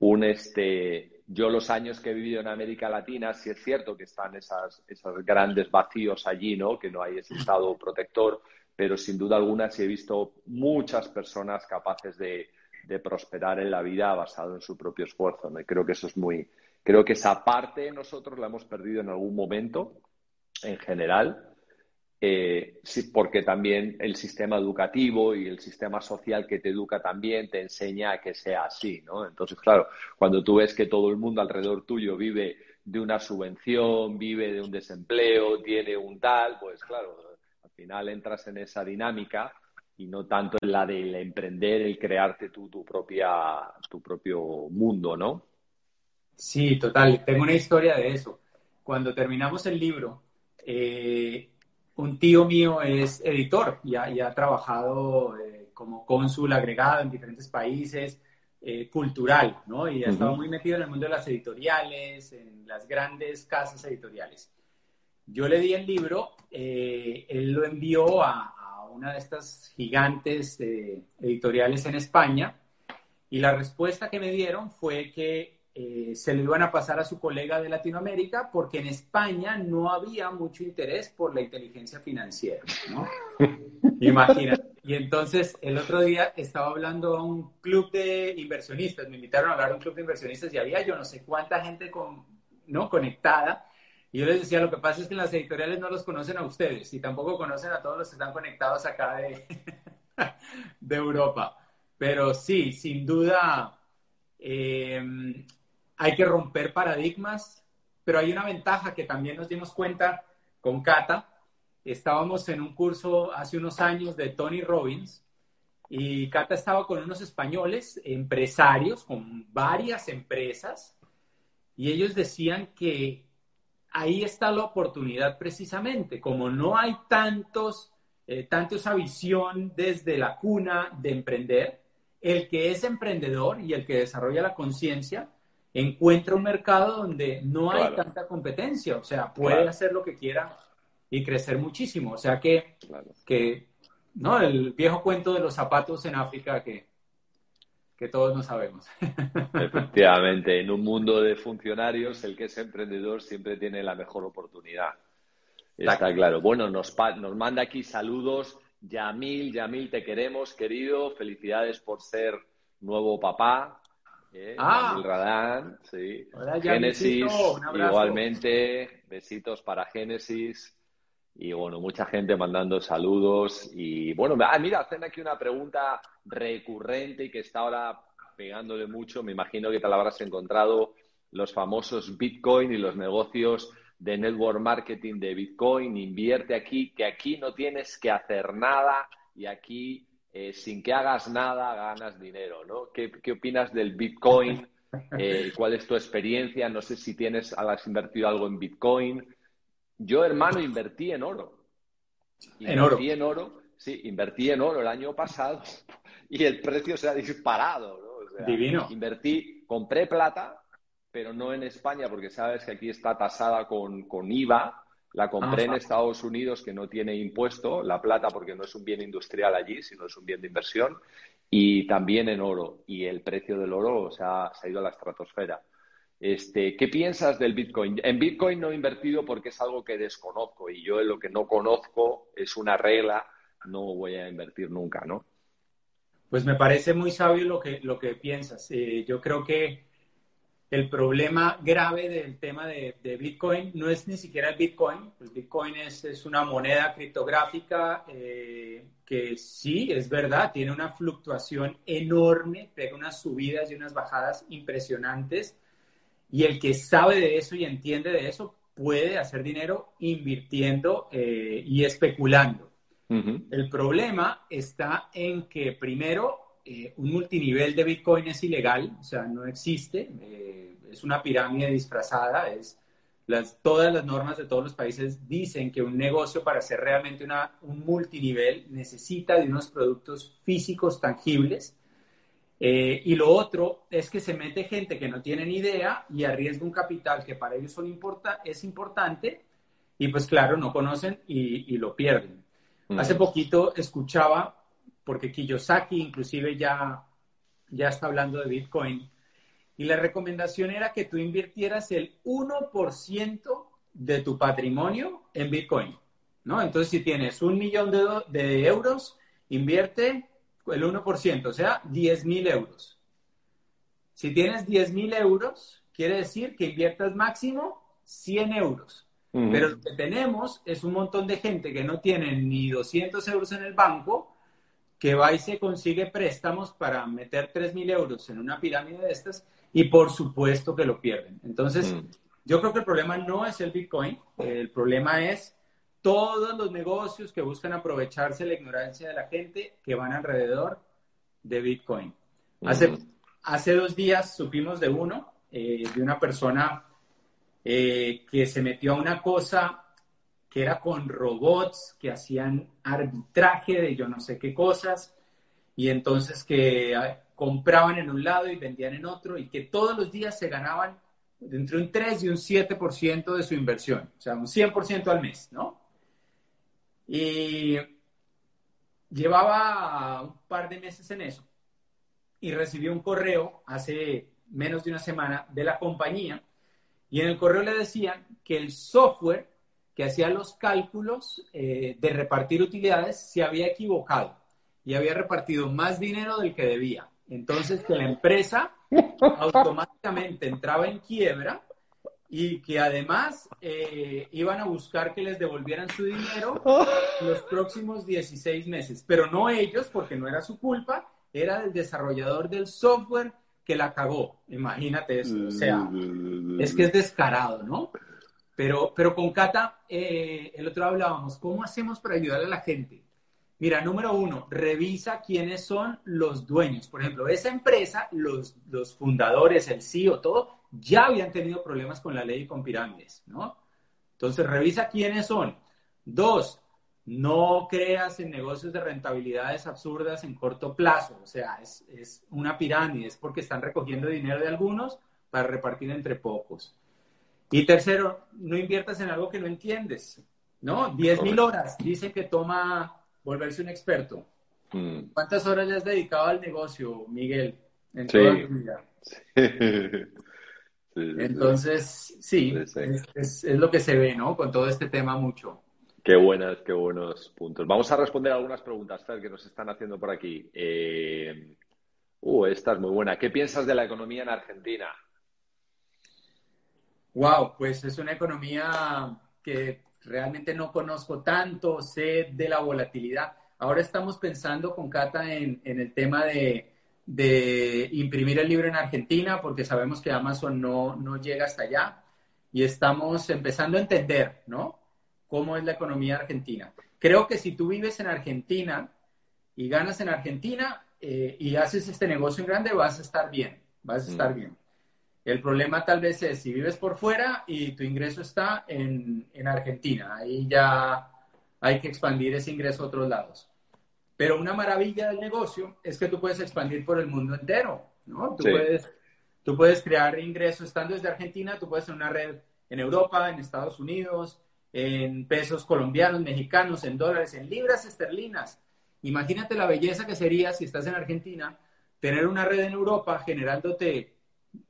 un este, yo los años que he vivido en América Latina, sí es cierto que están esas, esos grandes vacíos allí, ¿no? Que no hay ese estado protector, pero sin duda alguna sí he visto muchas personas capaces de, prosperar en la vida basado en su propio esfuerzo, ¿no? Creo que eso es muy, creo que esa parte nosotros la hemos perdido en algún momento, en general, eh, sí, porque también el sistema educativo y el sistema social que te educa también te enseña a que sea así, ¿no? Entonces, claro, cuando tú ves que todo el mundo alrededor tuyo vive de una subvención, vive de un desempleo, tiene un tal, pues claro, al final entras en esa dinámica y no tanto en la del emprender, el crearte tú tu, propia, tu propio mundo, ¿no? Sí, total. Tengo una historia de eso. Cuando terminamos el libro, eh, un tío mío es editor y ha, trabajado eh, como cónsul agregado en diferentes países, eh, cultural, ¿no? Y ha estado muy metido en el mundo de las editoriales, en las grandes casas editoriales. Yo le di el libro, él lo envió a, una de estas gigantes editoriales en España y la respuesta que me dieron fue que eh, se lo iban a pasar a su colega de Latinoamérica porque en España no había mucho interés por la inteligencia financiera, ¿no? *laughs* Imagínate. Y entonces el otro día estaba hablando a un club de inversionistas, me invitaron a hablar a un club de inversionistas y había yo no sé cuánta gente con, ¿no? conectada. Y yo les decía, lo que pasa es que las editoriales no los conocen a ustedes y tampoco conocen a todos los que están conectados acá de, *laughs* de Europa. Pero sí, sin duda, eh, hay que romper paradigmas, pero hay una ventaja que también nos dimos cuenta con Cata. Estábamos en un curso hace unos años de Tony Robbins y Cata estaba con unos españoles, empresarios, con varias empresas, y ellos decían que ahí está la oportunidad precisamente, como no hay tantos, eh, tanto esa visión desde la cuna de emprender, el que es emprendedor y el que desarrolla la conciencia, encuentra un mercado donde no hay tanta competencia, o sea, puede hacer lo que quiera y crecer muchísimo. O sea que, que, ¿no? El viejo cuento de los zapatos en África que, que todos no sabemos. *laughs* Efectivamente, en un mundo de funcionarios, el que es emprendedor siempre tiene la mejor oportunidad. Está claro. Bueno, nos, nos manda aquí saludos. Yamil, Yamil, te queremos, querido. Felicidades por ser nuevo papá. Ah, Radán, sí. Génesis, igualmente, besitos para Génesis. Y bueno, mucha gente mandando saludos. Y bueno, ah, mira, hacen aquí una pregunta recurrente y que está ahora pegándole mucho. Me imagino que te la habrás encontrado los famosos Bitcoin y los negocios de network marketing de Bitcoin. Invierte aquí, que aquí no tienes que hacer nada y aquí eh, sin que hagas nada ganas dinero, ¿no? ¿Qué, opinas del Bitcoin? Eh, ¿Cuál es tu experiencia? No sé si tienes, has invertido algo en Bitcoin. Yo, hermano, invertí en oro. ¿En oro? en oro, sí, invertí en oro el año pasado *laughs* y el precio se ha disparado, ¿no? Divino. Invertí, compré plata, pero no en España porque sabes que aquí está tasada con, con IVA la compré en Estados Unidos que no tiene impuesto, la plata porque no es un bien industrial allí, sino es un bien de inversión, y también en oro. Y el precio del oro se ha, ido a la estratosfera. Este, ¿Qué piensas del Bitcoin? En Bitcoin no he invertido porque es algo que desconozco y yo en lo que no conozco es una regla, no voy a invertir nunca, ¿no? Pues me parece muy sabio lo que, lo que piensas. Eh, yo creo que el problema grave del tema de, Bitcoin no es ni siquiera el Bitcoin. El Bitcoin es, una moneda criptográfica eh, que sí, es verdad, tiene una fluctuación enorme, pega unas subidas y unas bajadas impresionantes. Y el que sabe de eso y entiende de eso puede hacer dinero invirtiendo eh, y especulando. El problema está en que primero eh, un multinivel de Bitcoin es ilegal, o sea, no existe, eh, es una pirámide disfrazada, es las, todas las normas de todos los países dicen que un negocio para ser realmente una, un multinivel necesita de unos productos físicos tangibles. Eh, y lo otro es que se mete gente que no tiene ni idea y arriesga un capital que para ellos son importa es importante y pues claro, no conocen y, y lo pierden. Hace poquito escuchaba porque Kiyosaki inclusive ya, ya está hablando de Bitcoin. Y la recomendación era que tú invirtieras el 1% de tu patrimonio en Bitcoin. ¿no? Entonces, si tienes un millón de, de euros, invierte el 1%, o sea, 10 mil euros. Si tienes 10 mil euros, quiere decir que inviertas máximo 100 euros. Pero lo que tenemos es un montón de gente que no tiene ni 200 euros en el banco que va y se consigue préstamos para meter 3.000 euros en una pirámide de estas y por supuesto que lo pierden. Entonces, mm. yo creo que el problema no es el Bitcoin, el problema es todos los negocios que buscan aprovecharse de la ignorancia de la gente que van alrededor de Bitcoin. Hace, hace dos días supimos de uno, eh, de una persona eh, que se metió a una cosa que era con robots que hacían arbitraje de yo no sé qué cosas y entonces que ah, compraban en un lado y vendían en otro y que todos los días se ganaban entre un 3 y un 7% de su inversión, o sea, un 100% al mes, ¿no? Y llevaba un par de meses en eso y recibió un correo hace menos de una semana de la compañía y en el correo le decían que el software que hacía los cálculos eh, de repartir utilidades se había equivocado y había repartido más dinero del que debía. Entonces que la empresa *laughs* automáticamente entraba en quiebra y que además eh, iban a buscar que les devolvieran su dinero los próximos 16 meses, pero no ellos porque no era su culpa, era el desarrollador del software que la cagó. Imagínate eso, o sea, es que es descarado, ¿no? Pero, pero con Cata, eh, el otro hablábamos, ¿cómo hacemos para ayudar a la gente? Mira, número uno, revisa quiénes son los dueños. Por ejemplo, esa empresa, los, los fundadores, el CEO, todo, ya habían tenido problemas con la ley y con pirámides, ¿no? Entonces, revisa quiénes son. Dos, no creas en negocios de rentabilidades absurdas en corto plazo. O sea, es, es una pirámide, es porque están recogiendo dinero de algunos para repartir entre pocos. Y tercero, no inviertas en algo que no entiendes, ¿no? 10 mil horas, dice que toma volverse un experto. Mm. ¿Cuántas horas le has dedicado al negocio, Miguel, en toda tu vida? *laughs* Entonces, sí, es, lo que se ve, ¿no? Con todo este tema mucho. Qué buenas, qué buenos puntos. Vamos a responder algunas preguntas, Fer, que nos están haciendo por aquí. Eh... Uh, esta es muy buena. ¿Qué piensas de la economía en Argentina? Wow, pues es una economía que realmente no conozco tanto, sé de la volatilidad. Ahora estamos pensando con Cata en el tema de, de imprimir el libro en Argentina porque sabemos que Amazon no, no llega hasta allá y estamos empezando a entender, ¿no? Cómo es la economía argentina. Creo que si tú vives en Argentina y ganas en Argentina eh, y haces este negocio en grande, vas a estar bien, vas a estar mm. bien. El problema tal vez es si vives por fuera y tu ingreso está en, en Argentina. Ahí ya hay que expandir ese ingreso a otros lados. Pero una maravilla del negocio es que tú puedes expandir por el mundo entero, ¿no? Tú, puedes, tú puedes crear ingresos estando desde Argentina, tú puedes tener una red en Europa, en Estados Unidos, en pesos colombianos, mexicanos, en dólares, en libras esterlinas. Imagínate la belleza que sería si estás en Argentina, tener una red en Europa generándote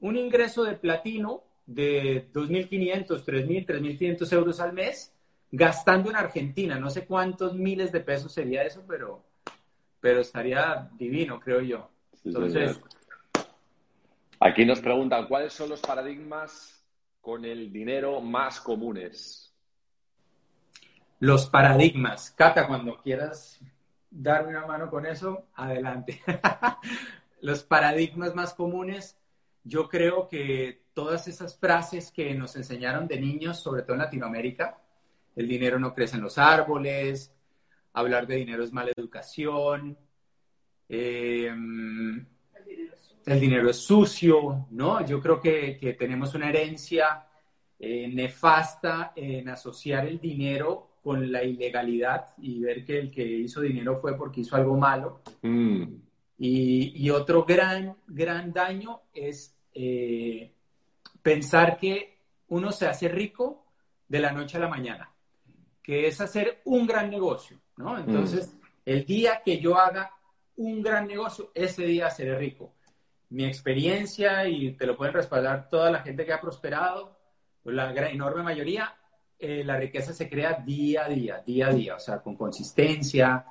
un ingreso de platino de 2.500, 3.000, 3.500 euros al mes, gastando en Argentina. No sé cuántos miles de pesos sería eso, pero pero estaría divino, creo yo. Entonces. Aquí nos preguntan cuáles son los paradigmas con el dinero más comunes. Los paradigmas. Cata, cuando quieras darme una mano con eso, adelante. *laughs* los paradigmas más comunes, yo creo que todas esas frases que nos enseñaron de niños, sobre todo en Latinoamérica, el dinero no crece en los árboles, hablar de dinero es mala educación, eh, el, dinero es sucio, ¿no? Yo creo que, tenemos una herencia eh, nefasta en asociar el dinero con la ilegalidad y ver que el que hizo dinero fue porque hizo algo malo. Mm. Y, otro gran, gran daño es eh, pensar que uno se hace rico de la noche a la mañana, que es hacer un gran negocio. ¿no? Entonces, mm. el día que yo haga un gran negocio, ese día seré rico. Mi experiencia, y te lo pueden respaldar toda la gente que ha prosperado, la gran, enorme mayoría, eh, la riqueza se crea día a día, día a día, o sea, con consistencia,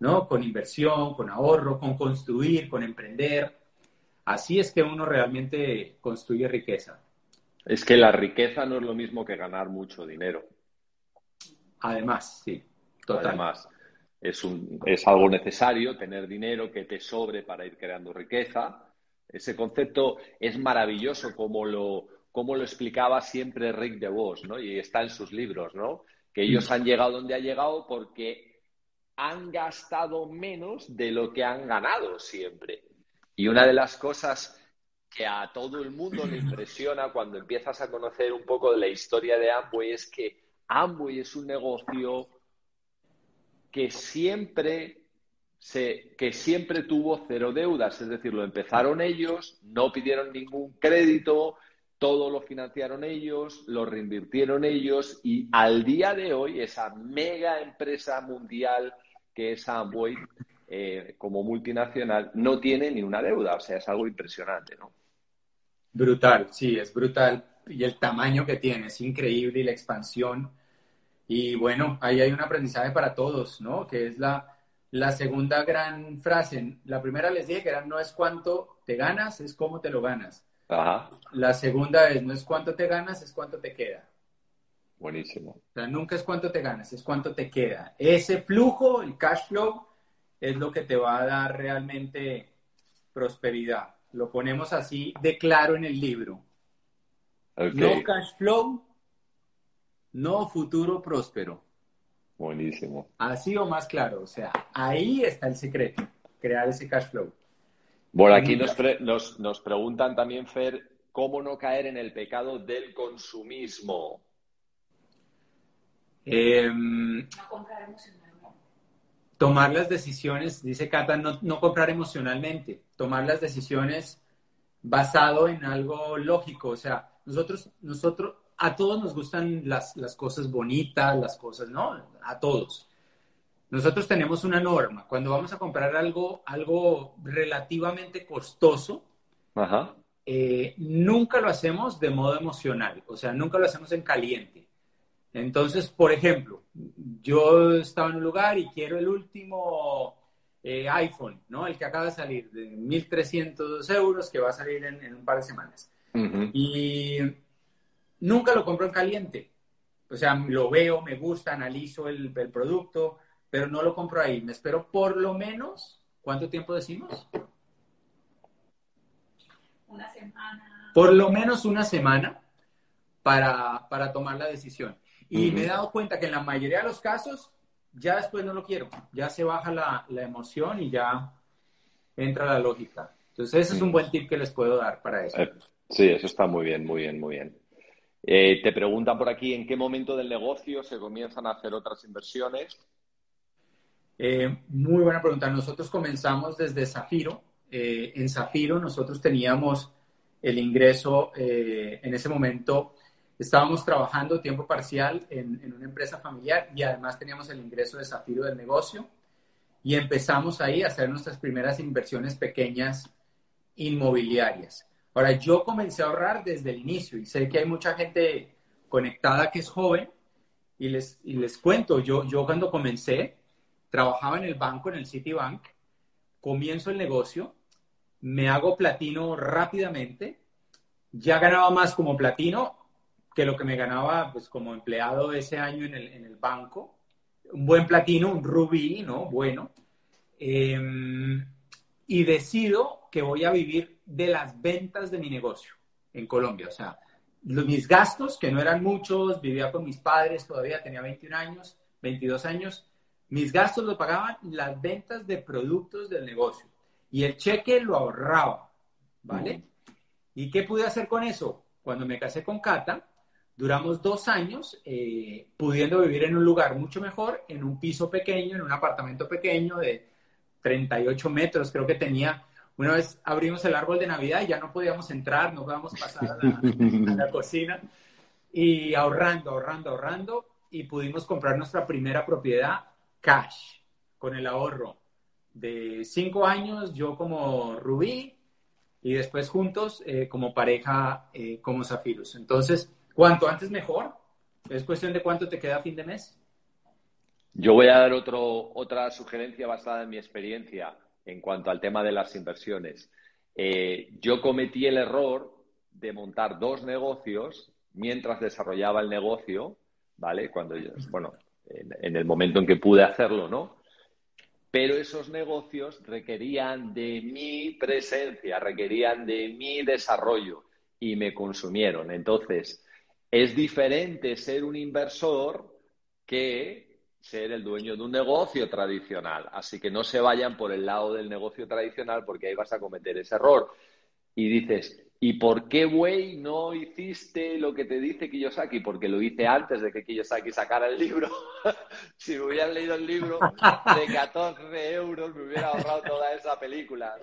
¿no? Con inversión, con ahorro, con construir, con emprender. Así es que uno realmente construye riqueza. Es que la riqueza no es lo mismo que ganar mucho dinero. Además, sí. Además, es, un, es algo necesario tener dinero que te sobre para ir creando riqueza. Ese concepto es maravilloso como lo, como lo explicaba siempre Rick DeVos, ¿no? Y está en sus libros, ¿no? que ellos han llegado donde han llegado porque han gastado menos de lo que han ganado siempre. Y una de las cosas que a todo el mundo le impresiona cuando empiezas a conocer un poco de la historia de Amway es que Amway es un negocio que siempre se, que siempre tuvo cero deudas, es decir, lo empezaron ellos, no pidieron ningún crédito, todo lo financiaron ellos, lo reinvirtieron ellos y al día de hoy esa mega empresa mundial que es Amway eh, como multinacional no tiene ni una deuda, o sea, es algo impresionante, ¿no? Brutal, sí, es brutal y el tamaño que tiene es increíble y la expansión. Y bueno, ahí hay un aprendizaje para todos, ¿no? Que es la, la segunda gran frase. La primera les dije que era no es cuánto te ganas, es cómo te lo ganas. La segunda es, no es cuánto te ganas, es cuánto te queda. Buenísimo. O sea, nunca es cuánto te ganas, es cuánto te queda. Ese flujo, el cash flow, es lo que te va a dar realmente prosperidad. Lo ponemos así de claro en el libro. No cash flow, no futuro próspero. Buenísimo. Así o más claro. O sea, ahí está el secreto, crear ese cash flow. Bueno, aquí nos, nos, preguntan también, Fer, ¿cómo no caer en el pecado del consumismo? Em, no comprar emocionalmente. Tomar las decisiones, dice Cata, no, comprar emocionalmente, tomar las decisiones basado en algo lógico. O sea, nosotros, nosotros, a todos nos gustan las, las cosas bonitas, las cosas, ¿no? A todos. Nosotros tenemos una norma. Cuando vamos a comprar algo, algo relativamente costoso, eh, nunca lo hacemos de modo emocional, o sea, nunca lo hacemos en caliente. Entonces, por ejemplo, yo estaba en un lugar y quiero el último eh, iPhone, ¿no? El que acaba de salir, de 1.300 euros, que va a salir en, un par de semanas. Y nunca lo compro en caliente. O sea, lo veo, me gusta, analizo el, el producto, pero no lo compro ahí. Me espero por lo menos, ¿cuánto tiempo decimos? Una semana. Por lo menos una semana para, tomar la decisión. Y me he dado cuenta que en la mayoría de los casos, ya después no lo quiero. Ya se baja la, emoción y ya entra la lógica. Entonces, ese es un buen tip que les puedo dar para eso. Eh, sí, eso está muy bien, muy bien, muy bien. Eh, te preguntan por aquí en qué momento del negocio se comienzan a hacer otras inversiones. Eh, muy buena pregunta. Nosotros comenzamos desde Zafiro. En Zafiro nosotros teníamos el ingreso, en ese momento estábamos trabajando tiempo parcial en, una empresa familiar y además teníamos el ingreso de Zafiro del negocio y empezamos ahí a hacer nuestras primeras inversiones pequeñas inmobiliarias. Ahora, yo comencé a ahorrar desde el inicio y sé que hay mucha gente conectada que es joven y les, y les cuento, yo, yo cuando comencé, trabajaba en el banco, en el Citibank, comienzo el negocio, me hago platino rápidamente, ya ganaba más como platino que lo que me ganaba pues, como empleado ese año en el, banco. Un buen platino, un rubí, ¿no? Bueno. Em, y decido que voy a vivir de las ventas de mi negocio en Colombia. O sea, mis gastos, que no eran muchos, vivía con mis padres, todavía tenía 21 años, 22 años, mis gastos lo pagaban las ventas de productos del negocio y el cheque lo ahorraba, ¿vale? ¿Y qué pude hacer con eso? Cuando me casé con Cata, duramos dos años eh, pudiendo vivir en un lugar mucho mejor, en un piso pequeño, en un apartamento pequeño de 38 metros, creo que tenía. Una vez abrimos el árbol de Navidad y ya no podíamos entrar, no podíamos pasar a la, a la cocina. Y ahorrando, ahorrando, ahorrando, y pudimos comprar nuestra primera propiedad cash, con el ahorro de cinco años, yo como Rubí y después juntos eh, como pareja eh, como Zafiros. Entonces, cuanto antes mejor. Es cuestión de cuánto te queda a fin de mes. Yo voy a dar otro, otra sugerencia basada en mi experiencia en cuanto al tema de las inversiones. Eh, yo cometí el error de montar dos negocios mientras desarrollaba el negocio, ¿vale? Cuando yo, bueno, en, el momento en que pude hacerlo, ¿no? Pero esos negocios requerían de mi presencia, requerían de mi desarrollo y me consumieron. Entonces, es diferente ser un inversor que ser el dueño de un negocio tradicional. Así que no se vayan por el lado del negocio tradicional porque ahí vas a cometer ese error. Y dices, ¿y por qué, güey, no hiciste lo que te dice Kiyosaki? Porque lo hice antes de que Kiyosaki sacara el libro. *laughs* si me hubieran leído el libro de 14 euros, me hubiera ahorrado toda esa película.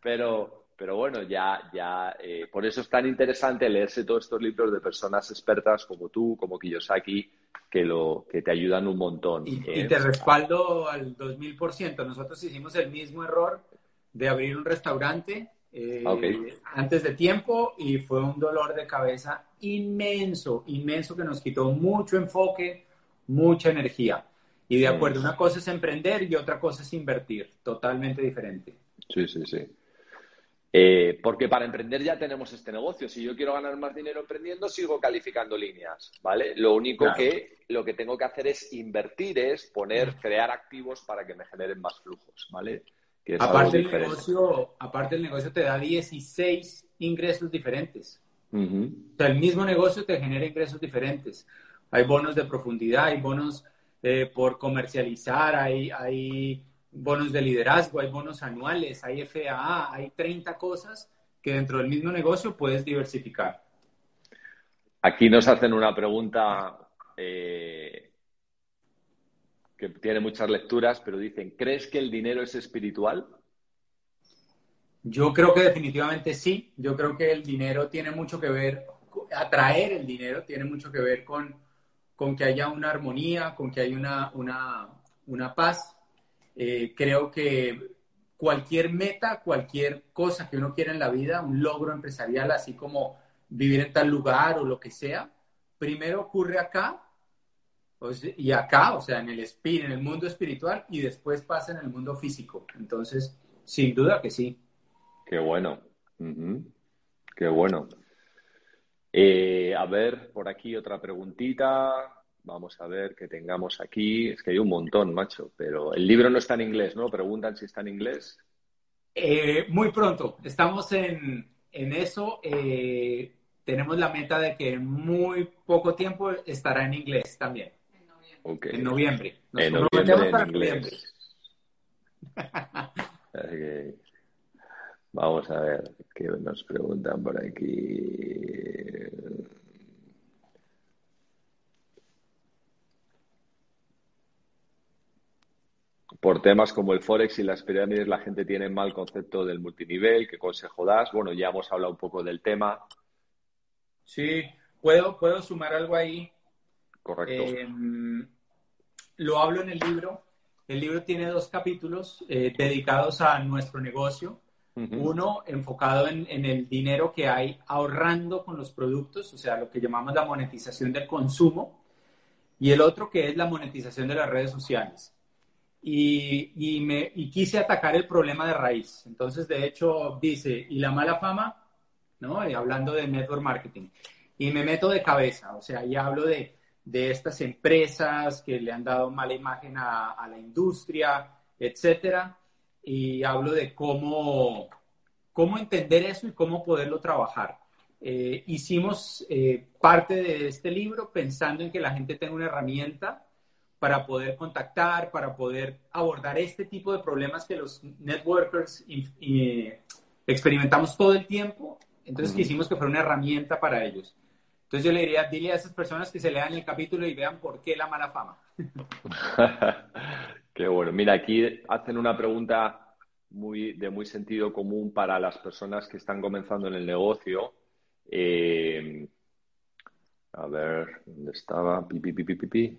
Pero, pero bueno, ya, ya, eh, por eso es tan interesante leerse todos estos libros de personas expertas como tú, como Kiyosaki, que, lo, que te ayudan un montón. Y, y te respaldo al 2000%. Nosotros hicimos el mismo error de abrir un restaurante eh, antes de tiempo y fue un dolor de cabeza inmenso, inmenso que nos quitó mucho enfoque, mucha energía. Y de acuerdo, una cosa es emprender y otra cosa es invertir, totalmente diferente. Sí, sí, sí. Eh, porque para emprender ya tenemos este negocio. Si yo quiero ganar más dinero emprendiendo, sigo calificando líneas, ¿vale? Lo único que lo que tengo que hacer es invertir, es poner, crear activos para que me generen más flujos, ¿vale? aparte, el negocio, aparte el negocio te da 16 ingresos diferentes. O sea, el mismo negocio te genera ingresos diferentes. Hay bonos de profundidad, hay bonos eh, por comercializar, hay, hay bonos de liderazgo, hay bonos anuales, hay FAA, hay 30 cosas que dentro del mismo negocio puedes diversificar. Aquí nos hacen una pregunta eh, que tiene muchas lecturas, pero dicen, ¿crees que el dinero es espiritual? Yo creo que definitivamente sí. Yo creo que el dinero tiene mucho que ver, atraer el dinero tiene mucho que ver con, con que haya una armonía, con que haya una, una, una paz. Eh, creo que cualquier meta, cualquier cosa que uno quiera en la vida, un logro empresarial, así como vivir en tal lugar o lo que sea, primero ocurre acá y acá, o sea, en el, en el mundo espiritual y después pasa en el mundo físico. Entonces, sin duda que sí. Qué bueno. Qué bueno. Eh, a ver, por aquí otra preguntita. Vamos a ver qué tengamos aquí. Es que hay un montón, macho. Pero el libro no está en inglés, ¿no? Preguntan si está en inglés. Eh, muy pronto. Estamos en, en eso. Eh, tenemos la meta de que en muy poco tiempo estará en inglés también. En noviembre. Nos en noviembre, para noviembre. Vamos a ver qué nos preguntan por aquí. Por temas como el Forex y las pirámides, la gente tiene mal concepto del multinivel. ¿Qué consejo das? Bueno, ya hemos hablado un poco del tema. Sí, puedo, puedo sumar algo ahí. Correcto. Em, lo hablo en el libro. El libro tiene dos capítulos eh, dedicados a nuestro negocio. Uno enfocado en, el dinero que hay ahorrando con los productos, o sea, lo que llamamos la monetización del consumo. Y el otro que es la monetización de las redes sociales. Y, me, quise atacar el problema de raíz. Entonces, de hecho, dice, ¿y la mala fama? ¿No? hablando de network marketing. Y me meto de cabeza, o sea, y hablo de de estas empresas que le han dado mala imagen a, la industria, etcétera. Y hablo de cómo, cómo entender eso y cómo poderlo trabajar. Eh, hicimos eh, parte de este libro pensando en que la gente tenga una herramienta para poder contactar, para poder abordar este tipo de problemas que los networkers experimentamos todo el tiempo. Entonces quisimos que fuera una herramienta para ellos. Entonces yo le diría, dile a esas personas que se lean el capítulo y vean por qué la mala fama. *laughs* qué bueno. Mira, aquí hacen una pregunta muy, de muy sentido común para las personas que están comenzando en el negocio. Eh, a ver, ¿dónde estaba? Pi, pi, pi, pi,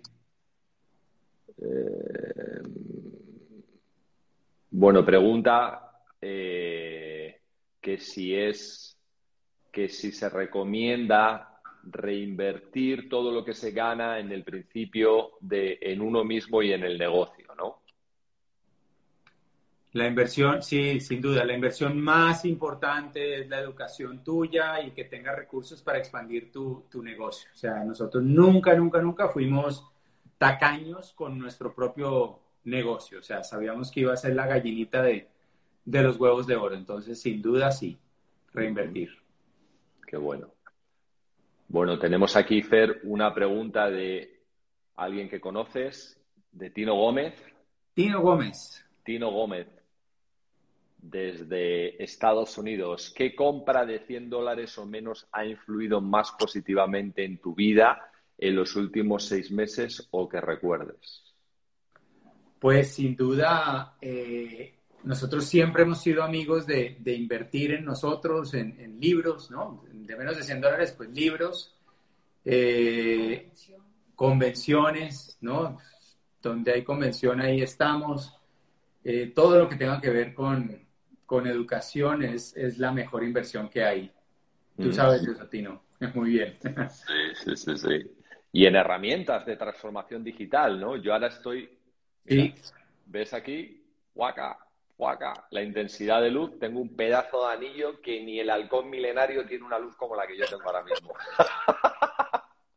eh, bueno, pregunta eh, que si es que si se recomienda reinvertir todo lo que se gana en el principio de en uno mismo y en el negocio, ¿no? La inversión, sí, sin duda, la inversión más importante es la educación tuya y que tengas recursos para expandir tu, negocio. O sea, nosotros nunca, nunca, nunca fuimos tacaños con nuestro propio negocio. O sea, sabíamos que iba a ser la gallinita de, de los huevos de oro. Entonces, sin duda, sí, reinvertir. Qué bueno. Bueno, tenemos aquí, Fer, una pregunta de alguien que conoces, de Tino Gómez. Tino Gómez. Tino Gómez, desde Estados Unidos. ¿Qué compra de 100 dólares o menos ha influido más positivamente en tu vida en los últimos seis meses o que recuerdes? Pues sin duda, eh, nosotros siempre hemos sido amigos de, invertir en nosotros, en, libros, ¿no? De menos de 100 dólares, pues libros, eh, convenciones, ¿no? Donde hay convención, ahí estamos. Eh, todo lo que tenga que ver con, con educación es, es, la mejor inversión que hay. Tú mm. sabes eso, Tino. *laughs* Muy bien. Sí, sí, sí, sí. Y en herramientas de transformación digital, ¿no? Yo ahora estoy... sí. ¿Ves aquí? Huaca, huaca. La intensidad de luz. Tengo un pedazo de anillo que ni el halcón milenario tiene una luz como la que yo tengo ahora mismo.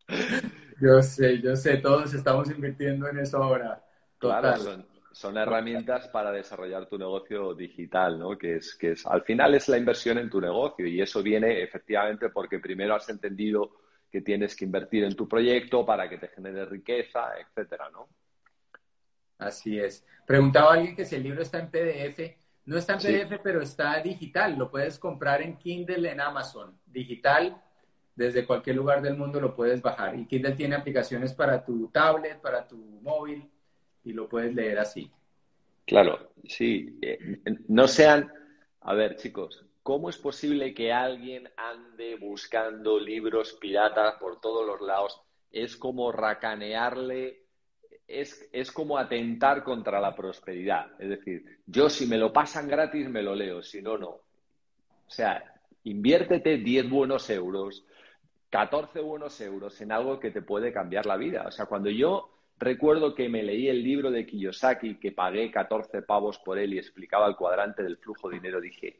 *laughs* yo sé, yo sé. Todos estamos invirtiendo en eso ahora. Claro, son herramientas para desarrollar tu negocio digital, ¿no? Que es, que es, al final es la inversión en tu negocio y eso viene efectivamente porque primero has entendido que tienes que invertir en tu proyecto para que te genere riqueza, etcétera, ¿no? Así es. Preguntaba alguien que si el libro está en PDF. No está en PDF, pero está digital. Lo puedes comprar en Kindle en Amazon. Digital, desde cualquier lugar del mundo lo puedes bajar. Y Kindle tiene aplicaciones para tu tablet, para tu móvil y lo puedes leer así. Claro, sí. Eh, no sean, a ver chicos, ¿cómo es posible que alguien ande buscando libros piratas por todos los lados? Es como racanearle, es, es como atentar contra la prosperidad. Es decir, yo si me lo pasan gratis me lo leo, si no, no. O sea, inviértete 10 buenos euros, 14 buenos euros en algo que te puede cambiar la vida. O sea, cuando yo Recuerdo que me leí el libro de Kiyosaki, que pagué 14 pavos por él y explicaba el cuadrante del flujo de dinero. Dije,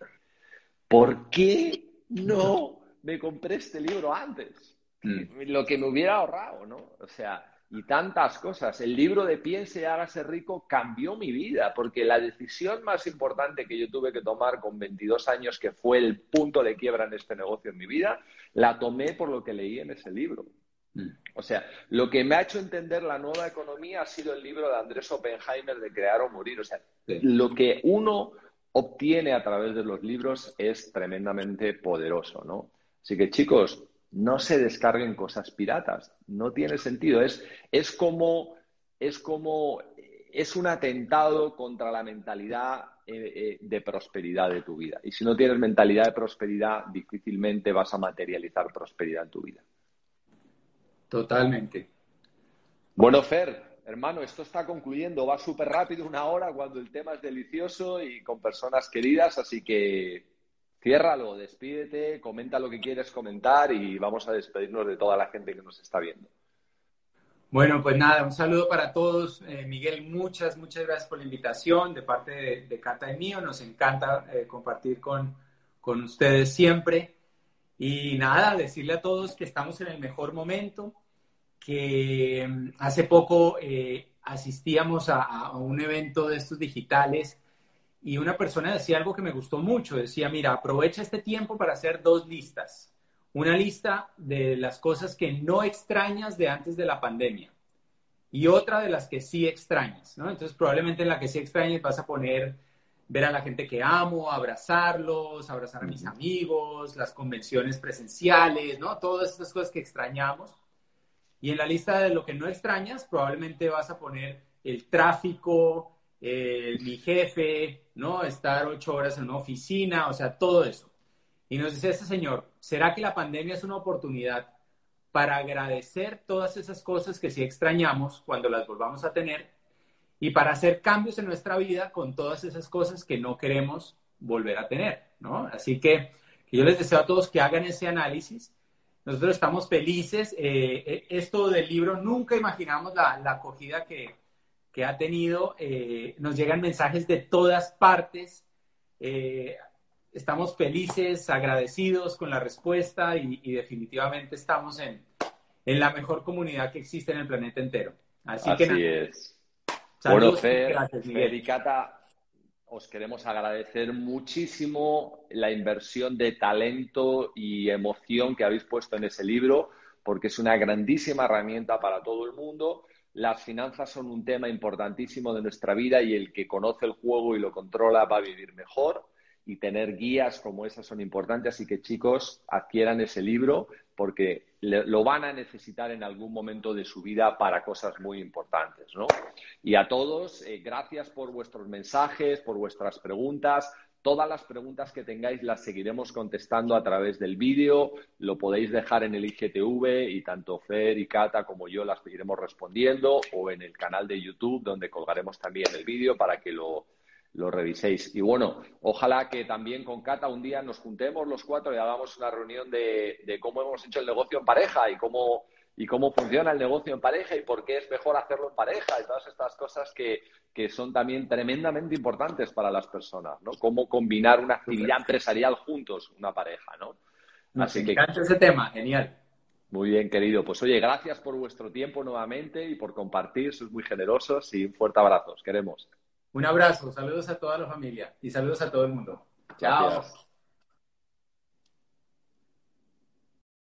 ¿por qué no me compré este libro antes? Mm. Lo que me hubiera ahorrado, ¿no? O sea, y tantas cosas. El libro de Piense y hágase rico cambió mi vida, porque la decisión más importante que yo tuve que tomar con 22 años, que fue el punto de quiebra en este negocio en mi vida, la tomé por lo que leí en ese libro. Mm. O sea, lo que me ha hecho entender la nueva economía ha sido el libro de Andrés Oppenheimer de Crear o Morir. O sea, lo que uno obtiene a través de los libros es tremendamente poderoso, ¿no? Así que, chicos, no se descarguen cosas piratas. No tiene sentido. Es, es como, es como, es un atentado contra la mentalidad eh, eh, de prosperidad de tu vida. Y si no tienes mentalidad de prosperidad, difícilmente vas a materializar prosperidad en tu vida. Totalmente. Bueno, Fer, hermano, esto está concluyendo. Va súper rápido, una hora, cuando el tema es delicioso y con personas queridas. Así que ciérralo, despídete, comenta lo que quieres comentar y vamos a despedirnos de toda la gente que nos está viendo. Bueno, pues nada, un saludo para todos. Eh, Miguel, muchas, muchas gracias por la invitación de parte de, Cata y mío. Nos encanta eh, compartir con, con ustedes siempre. Y nada, decirle a todos que estamos en el mejor momento, que mm, hace poco eh, asistíamos a, un evento de estos digitales y una persona decía algo que me gustó mucho. Decía, mira, aprovecha este tiempo para hacer dos listas. Una lista de las cosas que no extrañas de antes de la pandemia y otra de las que sí extrañas, ¿no? Entonces probablemente en la que sí extrañas vas a poner ver a la gente que amo, abrazarlos, abrazar a mis amigos, las convenciones presenciales, ¿no? Todas estas cosas que extrañamos. Y en la lista de lo que no extrañas, probablemente vas a poner el tráfico, mi jefe, ¿no? Estar ocho horas en una oficina, o sea, todo eso. Y nos dice este señor, ¿será que la pandemia es una oportunidad para agradecer todas esas cosas que sí extrañamos cuando las volvamos a tener y para hacer cambios en nuestra vida con todas esas cosas que no queremos volver a tener, ¿no? Así que, que yo les deseo a todos que hagan ese análisis nosotros estamos felices. Eh, eh, esto del libro, nunca imaginamos la, acogida que, ha tenido. Eh, nos llegan mensajes de todas partes. estamos felices, agradecidos con la respuesta y, definitivamente estamos en, la mejor comunidad que existe en el planeta entero. Así, que es. bueno, Fer, os queremos agradecer muchísimo la inversión de talento y emoción que habéis puesto en ese libro, porque es una grandísima herramienta para todo el mundo. las finanzas son un tema importantísimo de nuestra vida y el que conoce el juego y lo controla va a vivir mejor y tener guías como esas son importantes. Así que chicos, adquieran ese libro porque lo van a necesitar en algún momento de su vida para cosas muy importantes, ¿no? Y a todos, eh, gracias por vuestros mensajes, por vuestras preguntas. Todas las preguntas que tengáis las seguiremos contestando a través del vídeo. Lo podéis dejar en el IGTV y tanto Fer y Cata como yo las iremos respondiendo o en el canal de YouTube donde colgaremos también el vídeo para que lo, lo reviséis. Y bueno, ojalá que también con Cata un día nos juntemos los cuatro y hagamos una reunión de, de cómo hemos hecho el negocio en pareja y cómo y cómo funciona el negocio en pareja y por qué es mejor hacerlo en pareja y todas estas cosas que, son también tremendamente importantes para las personas, ¿no? Cómo combinar una actividad empresarial juntos, una pareja, ¿no? Así que ese tema, genial. Muy bien, querido. Pues oye, gracias por vuestro tiempo nuevamente y por compartir, sois muy generosos y un fuerte abrazo, os queremos. Un abrazo, saludos a toda la familia y saludos a todo el mundo. Chao.